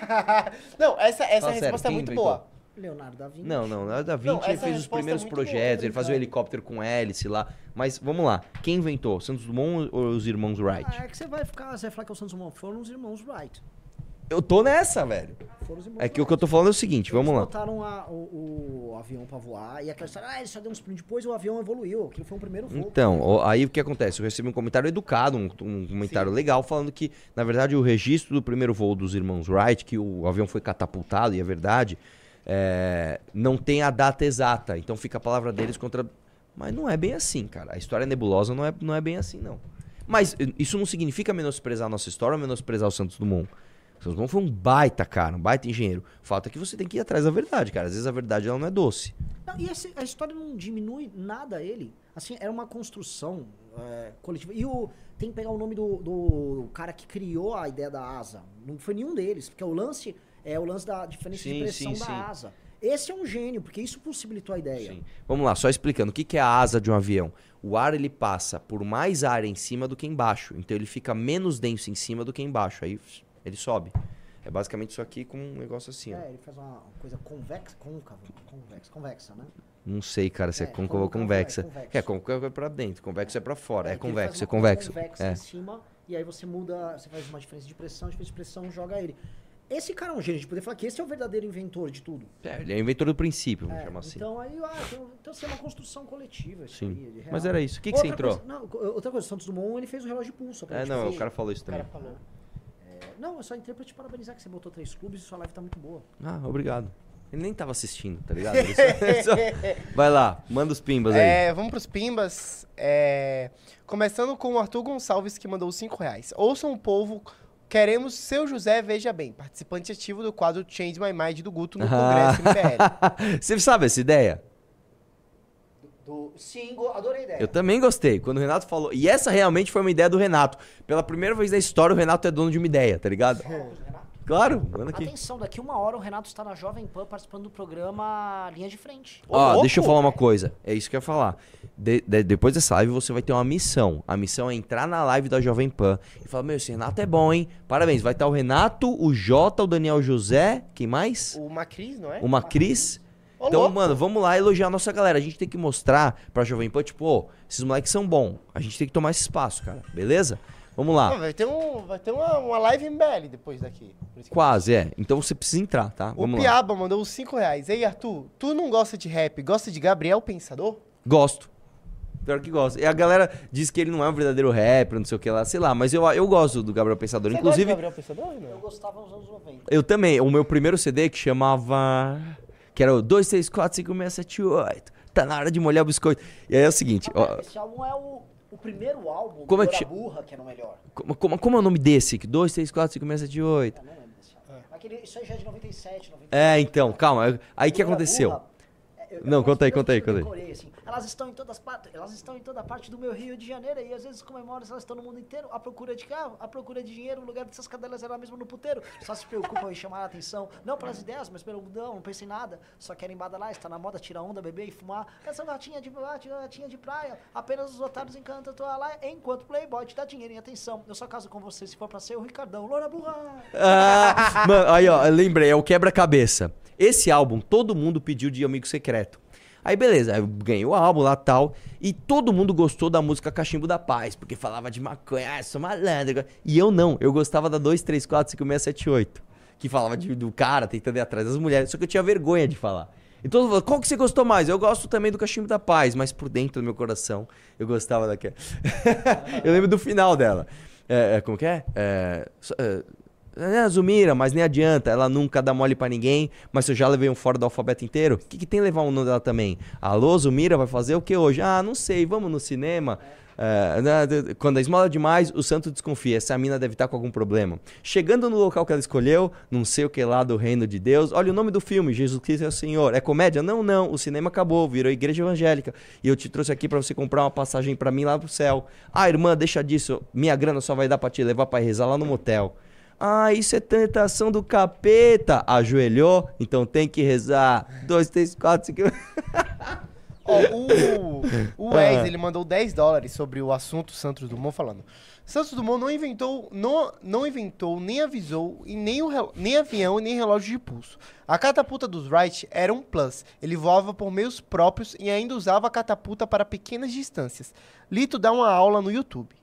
Não, essa, essa resposta é muito inventou? boa. Leonardo da Vinci. Não, não, Leonardo da Vinci Não, ele fez os é primeiros muito projetos, boa, ele fazia o cara. helicóptero com hélice lá. Mas vamos lá, quem inventou? Santos Dumont ou os irmãos Wright? Ah, é que você vai ficar, você vai falar que é o Santos Dumont. Foram os irmãos Wright. Eu tô nessa, velho. Foram os irmãos É que o que eu tô falando é o seguinte, vamos Eles lá. botaram a- o, o avião pra voar e aquela história, ah, eles só deu um sprint, depois o avião evoluiu. Aquilo foi um primeiro voo. Então, aí o que acontece? Eu recebi um comentário educado, um, um comentário legal, falando que, na verdade, o registro do primeiro voo dos irmãos Wright, que o avião foi catapultado, e é verdade, é, não tem a data exata. Então fica a palavra deles contra. Mas não é bem assim, cara. A história nebulosa não é, não é bem assim, não. Mas eh, isso não significa menosprezar a nossa história ou menosprezar o Santos Dumont. O Santos Dumont foi um baita, cara, um baita engenheiro. Fato é que você tem que ir atrás da verdade, cara. Às vezes a verdade ela não é doce. Não, e esse- a história não diminui nada ele. Assim, era uma construção é, coletiva. E o, tem que pegar o nome do, do cara que criou a ideia da asa. Não foi nenhum deles, porque o lance é o lance da diferença Sim, de pressão sim, da sim. asa. Esse é um gênio, porque isso possibilitou a ideia. Sim. Vamos lá, só explicando. O que é a asa de um avião? O ar ele passa por mais ar em cima do que embaixo. Então ele fica menos denso em cima do que embaixo. Aí ele sobe. É basicamente isso aqui com um negócio assim, ó. É, ele faz uma coisa convexa, côncava, convexa, convexa, né? Não sei, cara, se é, É, côncavo ou é convexa. convexo. É, côncavo é pra dentro, convexo é pra fora. É, ele convexo, é convexo. convexa É. em cima, e aí você muda, você faz uma diferença de pressão, a diferença de pressão joga ele. Esse cara é um gênio de poder falar que esse é o verdadeiro inventor de tudo. É, ele é o inventor do princípio, vamos É, chamar assim. Então aí, ah, então, então assim, é uma construção coletiva. Isso Sim. aí. Mas era isso. O que, que você entrou? coisa- não, outra coisa, o Santos Dumont ele fez o relógio de pulso. É, não, o cara falou isso O também. cara falou. Não, eu só entrei pra te parabenizar que você botou três clubes e sua live tá muito boa. Ah, obrigado. Ele nem tava assistindo, tá ligado? Só- só- Vai lá, manda os pimbas aí. É, vamos pros Pimbas. É, começando com o Arthur Gonçalves, que mandou 5 reais. Ouçam o povo, queremos seu José, veja bem, participante ativo do quadro Change My Mind do Guto no Congresso MBL. Você sabe essa ideia? Do... Sim, adorei a ideia. Eu também gostei. Quando o Renato falou. E essa realmente foi uma ideia do Renato. Pela primeira vez na história, o Renato é dono de uma ideia, tá ligado? Claro, manda aqui. Atenção, daqui uma hora o Renato está na Jovem Pan participando do programa Linha de Frente. Ó, louco! deixa eu falar uma coisa. É isso que eu ia falar. De- de- depois dessa live, você vai ter uma missão. A missão é entrar na live da Jovem Pan e falar: Meu, esse Renato é bom, hein? Parabéns. Vai estar o Renato, o Jota, o Daniel José. Quem mais? o Macris, não é? Uma Cris. Ô, Então, louco! mano, vamos lá elogiar a nossa galera. A gente tem que mostrar pra Jovem Pan, tipo, ô, esses moleques são bons. A gente tem que tomar esse espaço, cara. Beleza? Vamos lá. Não, vai ter, um, vai ter uma, uma live MBL depois daqui. Quase, é. Então você precisa entrar, tá? O Vamos lá. Piaba mandou os 5 reais. Ei, Arthur, tu não gosta de rap, gosta de Gabriel Pensador? Gosto. Pior que gosto. E a galera diz que ele não é um verdadeiro rapper, não sei o que lá, sei lá. Mas eu, eu gosto do Gabriel Pensador. Você Inclusive, gosta de Gabriel Pensador? Eu Não? gostava nos anos 90. eu também. O meu primeiro CD que chamava. Que era o 2, 3, 4, 5, 6, 7, 8. Tá na hora de molhar o biscoito. E aí é o seguinte, ó. Esse álbum é o, o primeiro álbum Como é do que Dora Burra, que era o melhor. Como, como, como é o nome desse? 2, 3, 4, 5, 6, 7, 8. Eu não lembro desse álbum. Aquele, isso aí já é de 97, 98. É, então, calma. Aí o que aconteceu? Burra, é, eu- Não, eu- conta aí, conta aí, conta aí. assim. Elas estão em todas partes, elas estão em toda parte do meu Rio de Janeiro e às vezes comemoram, elas estão no mundo inteiro à procura de carro, à procura de dinheiro, o lugar dessas cadelas era mesmo no puteiro. Só se preocupam em chamar a atenção, não pelas ideias, mas pelo não, não pensem em nada, só querem badalar, está na moda tirar onda, beber e fumar. Essa gatinha de gatinha de praia, apenas os otários encantam tua lá, enquanto playboy te dá dinheiro e atenção. Eu só caso com você se for pra ser o Ricardão, Loura Burra. Ah, mano, aí ó, lembrei, é o quebra-cabeça. Esse álbum, todo mundo pediu de amigo secreto. Aí beleza, eu ganhei o álbum lá tal. E todo mundo gostou da música Cachimbo da Paz, porque falava de maconha, ah, sou malandro. E eu não, eu gostava da 2, 3, 4, 5, 6, 7, 8. Que falava de- do cara tentando ir atrás das mulheres. Só que eu tinha vergonha de falar. E falou, qual que você gostou mais? Eu gosto também do Cachimbo da Paz, mas por dentro do meu coração eu gostava daquela. eu lembro do final dela. É, é, como que é? É, é, é Zumira, mas nem adianta, ela nunca dá mole pra ninguém, mas eu já levei um fora do alfabeto inteiro. O que, que tem levar um nome dela também? Alô, Zumira vai fazer o que hoje? Ah, não sei, vamos no cinema. É, né, quando a esmola é demais, o santo desconfia. Essa mina deve estar com algum problema. Chegando no local que ela escolheu, não sei o que lá do reino de Deus. Olha o nome do filme: Jesus Cristo é o Senhor. É comédia? Não, não. O cinema acabou, virou igreja evangélica. E eu te trouxe aqui pra você comprar uma passagem pra mim lá pro céu. Ah, irmã, deixa disso. Minha grana só vai dar pra te levar pra rezar lá no motel. Ah, isso é tentação do capeta. Ajoelhou? Então tem que rezar. Dois, três, quatro, cinco. Ó, o, o Wes, ele mandou 10 dólares sobre o assunto Santos Dumont falando. Santos Dumont não inventou, não, não inventou, nem avisou, e nem, o, nem avião, nem relógio de pulso. A catapulta dos Wright era um plus. Ele voava por meios próprios e ainda usava a catapulta para pequenas distâncias. Lito dá uma aula no YouTube.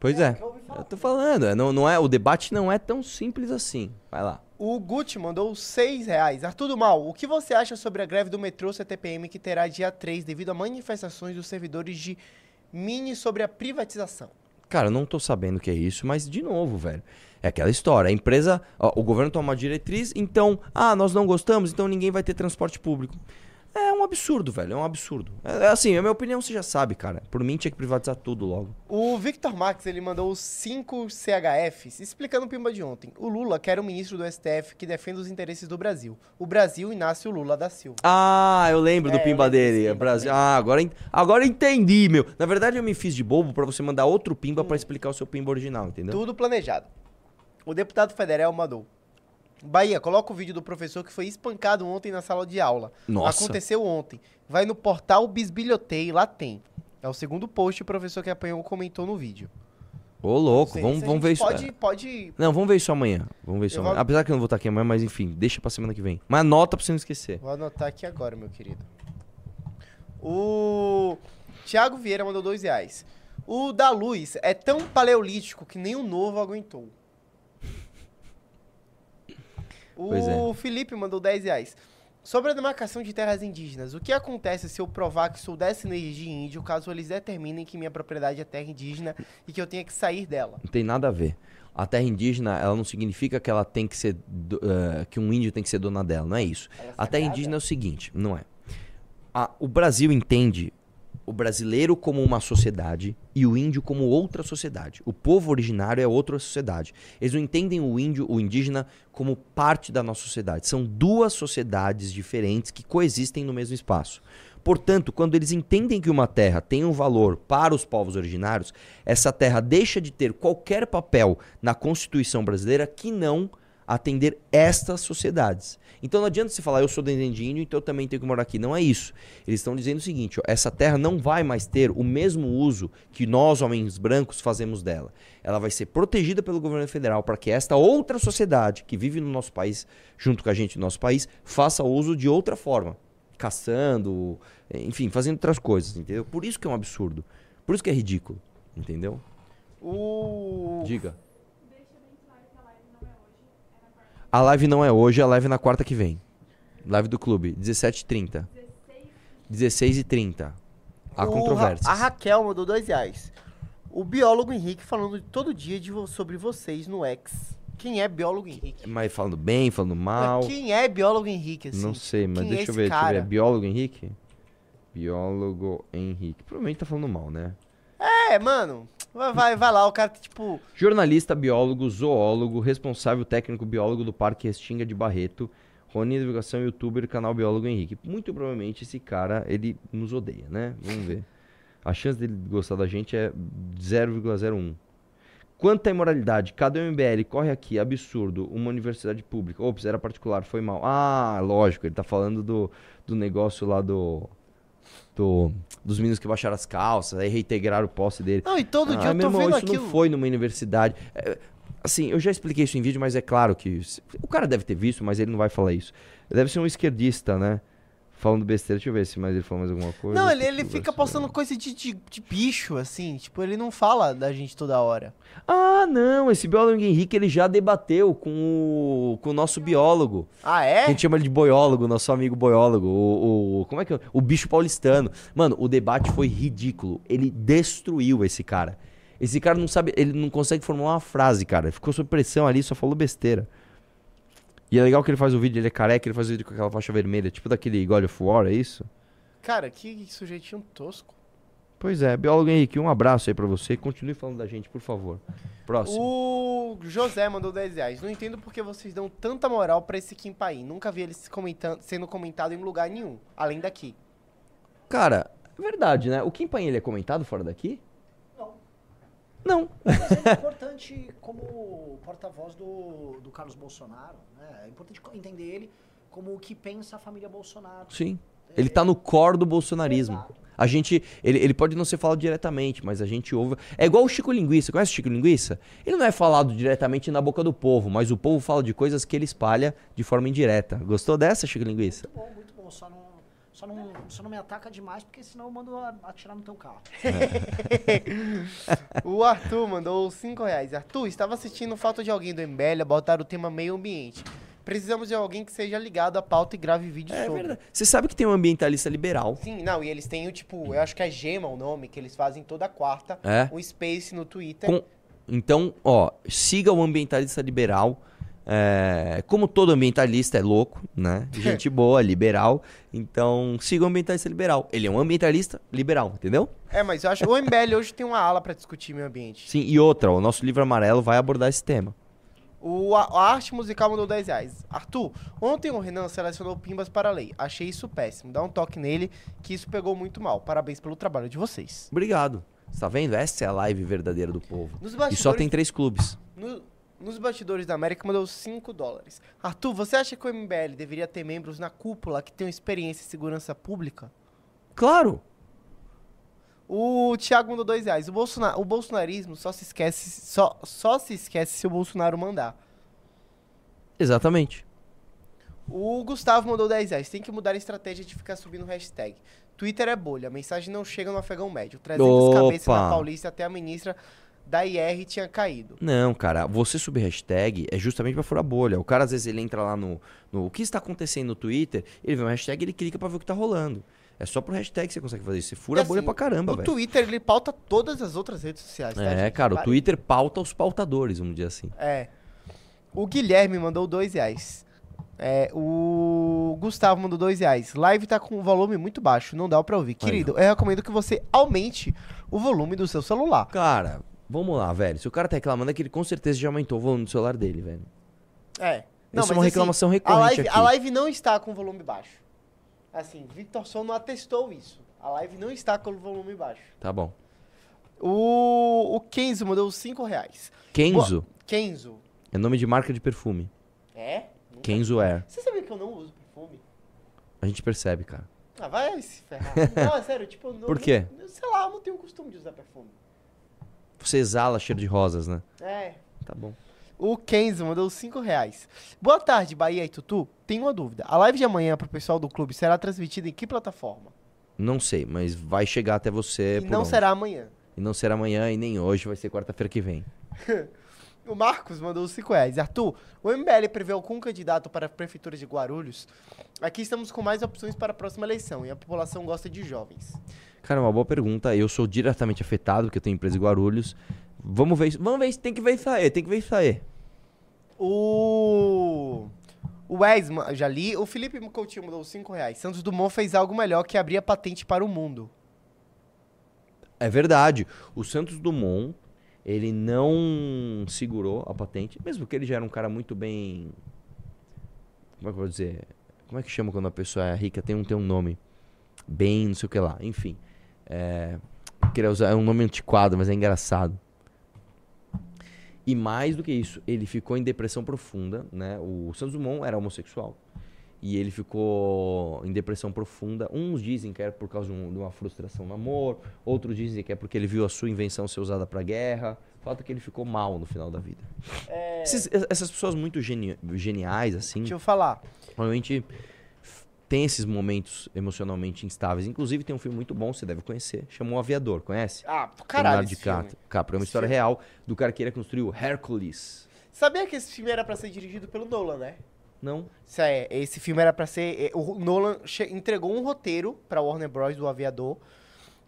Pois é. Eu tô falando, é, não, não é, o debate não é tão simples assim. Vai lá. O Gucci mandou 6 reais. Arthur Mal, o que você acha sobre a greve do metrô CTPM que terá dia 3 devido a manifestações dos servidores de Mini sobre a privatização? Cara, eu não tô sabendo o que é isso, mas de novo, velho. É aquela história. A empresa, ó, o governo toma uma diretriz, então, ah, nós não gostamos, então ninguém vai ter transporte público. É um absurdo, velho. É um absurdo. É, é assim, a minha opinião você já sabe, cara. Por mim tinha que privatizar tudo logo. O Victor Max, ele mandou 5 CHFs explicando o pimba de ontem. O Lula quer um ministro do STF que defenda os interesses do Brasil. O Brasil Inácio Lula da Silva. Ah, eu lembro É, do pimba dele. pimba Brasil. Ah, agora, agora entendi, meu. Na verdade, eu me fiz de bobo pra você mandar outro pimba pra explicar o seu pimba original, entendeu? Tudo planejado. O deputado federal mandou. Bahia, coloca o vídeo do professor que foi espancado ontem na sala de aula. Nossa. Aconteceu ontem. Vai no portal Bisbilhotei, lá tem. É o segundo post, o professor que apanhou comentou no vídeo. Ô, louco, Sei, vamos, vamos ver isso. Pode, pode Não, vamos ver isso amanhã. Vamos ver isso Eu amanhã. vou- Apesar que eu não vou estar aqui amanhã, mas enfim, deixa pra semana que vem. Mas anota pra você não esquecer. Vou anotar aqui agora, meu querido. O Thiago Vieira mandou dois reais. O da Luz é tão paleolítico que nem o novo aguentou. O Pois é. Felipe mandou 10 reais. Sobre a demarcação de terras indígenas, o que acontece se eu provar que sou descendente de índio, caso eles determinem que minha propriedade é terra indígena e que eu tenha que sair dela? Não tem nada a ver. A terra indígena, ela não significa que ela tem que ser. eh, que um índio tem que ser dona dela, não é isso. A terra indígena é o seguinte, não é. A- o Brasil entende o brasileiro como uma sociedade e o índio como outra sociedade. O povo originário é outra sociedade. Eles não entendem o índio, o indígena, como parte da nossa sociedade. São duas sociedades diferentes que coexistem no mesmo espaço. Portanto, quando eles entendem que uma terra tem um valor para os povos originários, essa terra deixa de ter qualquer papel na Constituição brasileira que não atender estas sociedades. Então não adianta você falar, eu sou descendente de índio, então eu também tenho que morar aqui. Não é isso. Eles estão dizendo o seguinte: ó, essa terra não vai mais ter o mesmo uso que nós, homens brancos, fazemos dela. Ela vai ser protegida pelo governo federal para que esta outra sociedade que vive no nosso país, junto com a gente no nosso país, faça uso de outra forma. Caçando, enfim, fazendo outras coisas, entendeu? Por isso que é um absurdo. Por isso que é ridículo, entendeu? O Diga. A live não é hoje, a live é na quarta que vem. Live do clube, 17h30. 16h30. Há O controvérsias. Ra- A Raquel mandou dois reais. O biólogo Henrique falando todo dia de vo- sobre vocês no X. Quem é biólogo Henrique? Mas falando bem, falando mal. Quem é biólogo Henrique, assim? Não sei, mas Quem é deixa eu ver, deixa eu ver. É biólogo Henrique? Biólogo Henrique. Provavelmente tá falando mal, né? É, mano. Vai, vai, lá, o cara, tipo... Jornalista, biólogo, zoólogo, responsável técnico biólogo do Parque Restinga de Barreto, Rony Divulgação, youtuber, canal Biólogo Henrique. Muito provavelmente esse cara, ele nos odeia, né? Vamos ver. A chance dele gostar da gente é 0,01. Quanto à imoralidade, cada MBL corre aqui, absurdo, uma universidade pública. Ops, era particular, foi mal. Ah, lógico, ele tá falando do, do negócio lá do, do. dos meninos que baixaram as calças, aí reintegraram o posse dele. Não, e todo dia Ah, eu meu tô irmão, vendo isso aquilo. não foi numa universidade. É, assim, eu já expliquei isso em vídeo, mas é claro que. O cara deve ter visto, mas ele não vai falar isso. Deve ser um esquerdista, né? Falando besteira. Deixa eu ver se mais ele falou mais alguma coisa. Não, ele, ele fica postando coisa de, de, de bicho, assim. Tipo, ele não fala da gente toda hora. Ah, não. Esse biólogo Henrique, ele já debateu com o, com o nosso biólogo. Ah, A é? gente chama ele de boiólogo, nosso amigo boiólogo. O, o- como é que é? O bicho paulistano. Mano, o debate foi ridículo. Ele destruiu esse cara. Esse cara não sabe, ele não consegue formular uma frase, cara. Ficou sob pressão ali, só falou besteira. E é legal que ele faz o vídeo, ele é careca, ele faz o vídeo com aquela faixa vermelha, tipo daquele God of War, é isso? Cara, que sujeitinho tosco. Pois é, biólogo Henrique, um abraço aí pra você. Continue falando da gente, por favor. Próximo. O José mandou 10 reais. Não entendo porque vocês dão tanta moral pra esse Kim Paim. Nunca vi ele se comentando, sendo comentado em lugar nenhum, além daqui. Cara, é verdade, né? O Kim Paim, ele é comentado fora daqui? Não. Mas é importante como porta-voz do, do Carlos Bolsonaro. Né? É importante entender ele como o que pensa a família Bolsonaro. Sim. Ele tá no core do bolsonarismo. A gente. Ele, ele pode não ser falado diretamente, mas a gente ouve. É igual o Chico Linguiça. Conhece o Chico Linguiça? Ele não é falado diretamente na boca do povo, mas o povo fala de coisas que ele espalha de forma indireta. Gostou dessa, Chico Linguiça? Muito bom, muito bom. Só não, só não, só não me ataca demais, porque senão eu mando atirar no teu carro. O Arthur mandou 5 reais. Arthur, estava assistindo Falta de Alguém do MBL, botaram o tema meio ambiente. Precisamos de alguém que seja ligado à pauta e grave vídeo É sobre. verdade. Você sabe que tem um ambientalista liberal. Sim, não, e eles têm o tipo, eu acho que é Gema o nome, que eles fazem toda quarta, É. um space no Twitter. Com- Então, ó, siga o ambientalista liberal. É, Como todo ambientalista é louco, né? Gente boa, liberal. Então, siga o ambientalista liberal. Ele é um ambientalista liberal, entendeu? É, mas eu acho que o MBL hoje tem uma ala pra discutir meio ambiente. Sim, e outra, o nosso livro amarelo vai abordar esse tema. O a, a arte musical mandou 10 reais. Arthur, ontem o Renan selecionou Pimbas para a lei. Achei isso péssimo. Dá um toque nele, que isso pegou muito mal. Parabéns pelo trabalho de vocês. Obrigado. Você tá vendo? Essa é a live verdadeira do povo. Nos E só tem três clubes. no- nos bastidores da América mandou 5 dólares. Arthur, você acha que o MBL deveria ter membros na cúpula que tenham experiência em segurança pública? Claro. O Thiago mandou 2 reais. O, o bolsonarismo só se esquece só, só se esquece se o Bolsonaro mandar. Exatamente. O Gustavo mandou 10 reais. Tem que mudar a estratégia de ficar subindo hashtag. Twitter é bolha. A mensagem não chega no afegão médio. 300 cabeças Opa. na Paulista até a ministra da IR tinha caído. Não, cara, você subir hashtag é justamente pra furar bolha. O cara, às vezes, ele entra lá no, no. O que está acontecendo no Twitter? Ele vê uma hashtag e ele clica pra ver o que tá rolando. É só pro hashtag que você consegue fazer isso. Você fura E a bolha assim, pra caramba, O velho. Twitter, ele pauta todas as outras redes sociais, tá, É, gente? cara, o. Twitter pauta os pautadores, vamos dizer assim. É. O Guilherme mandou 2 reais. É, o Gustavo mandou 2 reais. Live tá com o volume muito baixo, não dá pra ouvir. Querido, eu recomendo que você aumente o volume do seu celular. Cara, vamos lá, velho. Se o cara tá reclamando, é que ele com certeza já aumentou o volume do celular dele, velho. É. Isso é uma reclamação a recorrente live, aqui. a live não está com volume baixo. Assim, Victor Sono atestou isso. A live não está com o volume baixo. Tá bom. O, o Kenzo mandou 5 reais. Kenzo Kenzo. é nome de marca de perfume. É? Nunca- Kenzo Air. Você sabia que eu não uso perfume? A gente percebe, cara. Ah, vai se ferrar. não, é sério, tipo, não, Por quê? não- sei lá, eu não tenho o costume de usar perfume. Você exala cheiro de rosas, né? É. Tá bom. O Kenzo mandou 5 reais. Boa tarde, Bahia e Tutu. Tenho uma dúvida. A live de amanhã pro pessoal do clube será transmitida em que plataforma? Não sei, mas vai chegar até você. e não onde? será amanhã. E não será amanhã e nem hoje, vai ser quarta-feira que vem. O Marcos mandou 5 reais. Arthur, o MBL prevê algum candidato para a prefeitura de Guarulhos? Aqui estamos com mais opções para a próxima eleição e a população gosta de jovens. Cara, uma boa pergunta. Eu sou diretamente afetado, porque eu tenho empresa em Guarulhos. Vamos ver isso. Vamos ver isso. Tem que ver isso aí. Tem que ver isso aí. O. O Wes, já li. O Felipe Coutinho mandou 5 reais. Santos Dumont fez algo melhor que abrir a patente para o mundo. É verdade. O Santos Dumont, ele não segurou a patente, mesmo que ele já era um cara muito bem. Como é que eu vou dizer? Como é que chama quando a pessoa é rica? Tem um, tem um nome. Bem, não sei o que lá. Enfim. É, queria usar é um nome antiquado, mas é engraçado. E mais do que isso, ele ficou em depressão profunda, né? O Santos Dumont era homossexual. E ele ficou em depressão profunda. Uns dizem que é por causa de, um- de uma frustração no amor, outros dizem que é porque ele viu a sua invenção ser usada pra guerra. Falta que ele ficou mal no final da vida. Esses- essas pessoas muito geni- geniais, assim, Deixa eu falar. normalmente f- tem esses momentos emocionalmente instáveis. Inclusive tem um filme muito bom, você deve conhecer, chamou O Aviador, conhece? Ah, caralho. Esse filme. DiCaprio. Caprio. É uma Esse história filme- real do cara que ia construir o Hercules. Sabia que esse filme era pra ser dirigido pelo Nolan, né? Não? Isso é, esse filme era pra ser. é, O Nolan entregou um roteiro pra Warner Bros. do Aviador.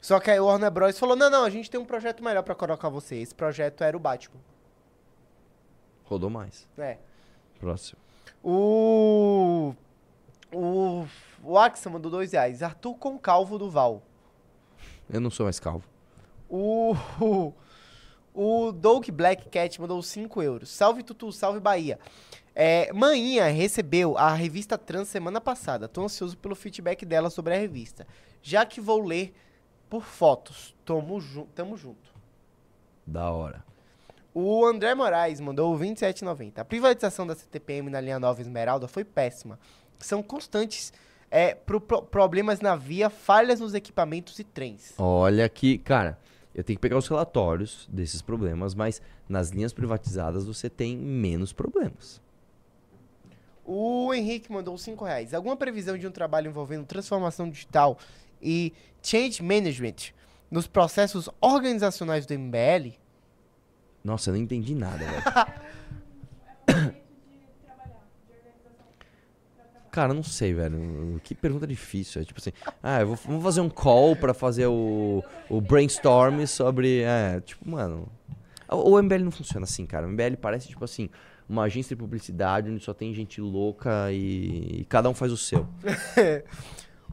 Só que aí o Warner Bros. falou: não, não, a gente tem um projeto melhor pra colocar você. Esse projeto era o Batman. Rodou mais. É. Próximo. O. O. O Axa mandou dois reais. Arthur Concalvo do Val. Eu não sou mais calvo. O. O, o Doug Black Cat mandou 5 euros. Salve Tutu, salve Bahia. É, Maninha recebeu a revista Trans semana passada. Tô ansioso pelo feedback dela sobre a revista. Já que vou ler por fotos. Tamo, ju tamo junto. Da hora. O André Moraes mandou 27,90. A privatização da CTPM na linha Nova Esmeralda foi péssima. São constantes é pro, pro- problemas na via, falhas nos equipamentos e trens. Olha que, cara, eu tenho que pegar os relatórios desses problemas, mas nas linhas privatizadas você tem menos problemas. O Henrique mandou 5 reais. Alguma previsão de um trabalho envolvendo transformação digital e change management nos processos organizacionais do MBL? Nossa, eu não entendi nada, velho. Cara, não sei, velho. Que pergunta difícil. É tipo assim, ah, eu vou, vamos fazer um call pra fazer o, o brainstorm sobre. É, tipo, mano. O, MBL não funciona assim, cara. O MBL parece, tipo assim, uma agência de publicidade onde só tem gente louca e, e cada um faz o seu.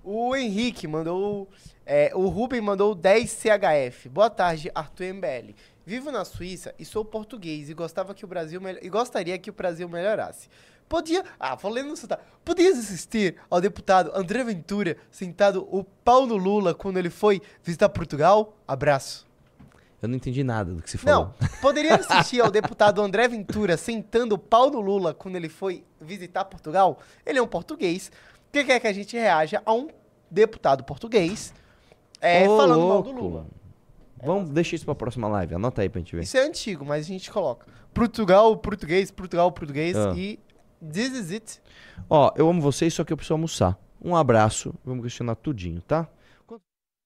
O Henrique mandou. é, o Ruben mandou 10 CHF. Boa tarde, Arthur MBL. Vivo na Suíça e sou português e gostava que o Brasil e gostaria que o Brasil melhorasse. Podia. Ah, falei no sotaque. Podias assistir ao deputado André Ventura sentado o pau no Lula quando ele foi visitar Portugal? Abraço. Eu não entendi nada do que você falou. Não, poderia assistir ao deputado André Ventura sentando o pau no Lula quando ele foi visitar Portugal? Ele é um português que quer que a gente reaja a um deputado português é, Ô, falando mal do louco. Lula. Vamos deixar isso pra próxima live. Anota aí pra gente ver. Isso é antigo, mas a gente coloca. Portugal, português, Portugal, português Ah. e this is it. Ó, eu amo vocês, só que eu preciso almoçar. Um abraço. Vamos questionar tudinho, tá?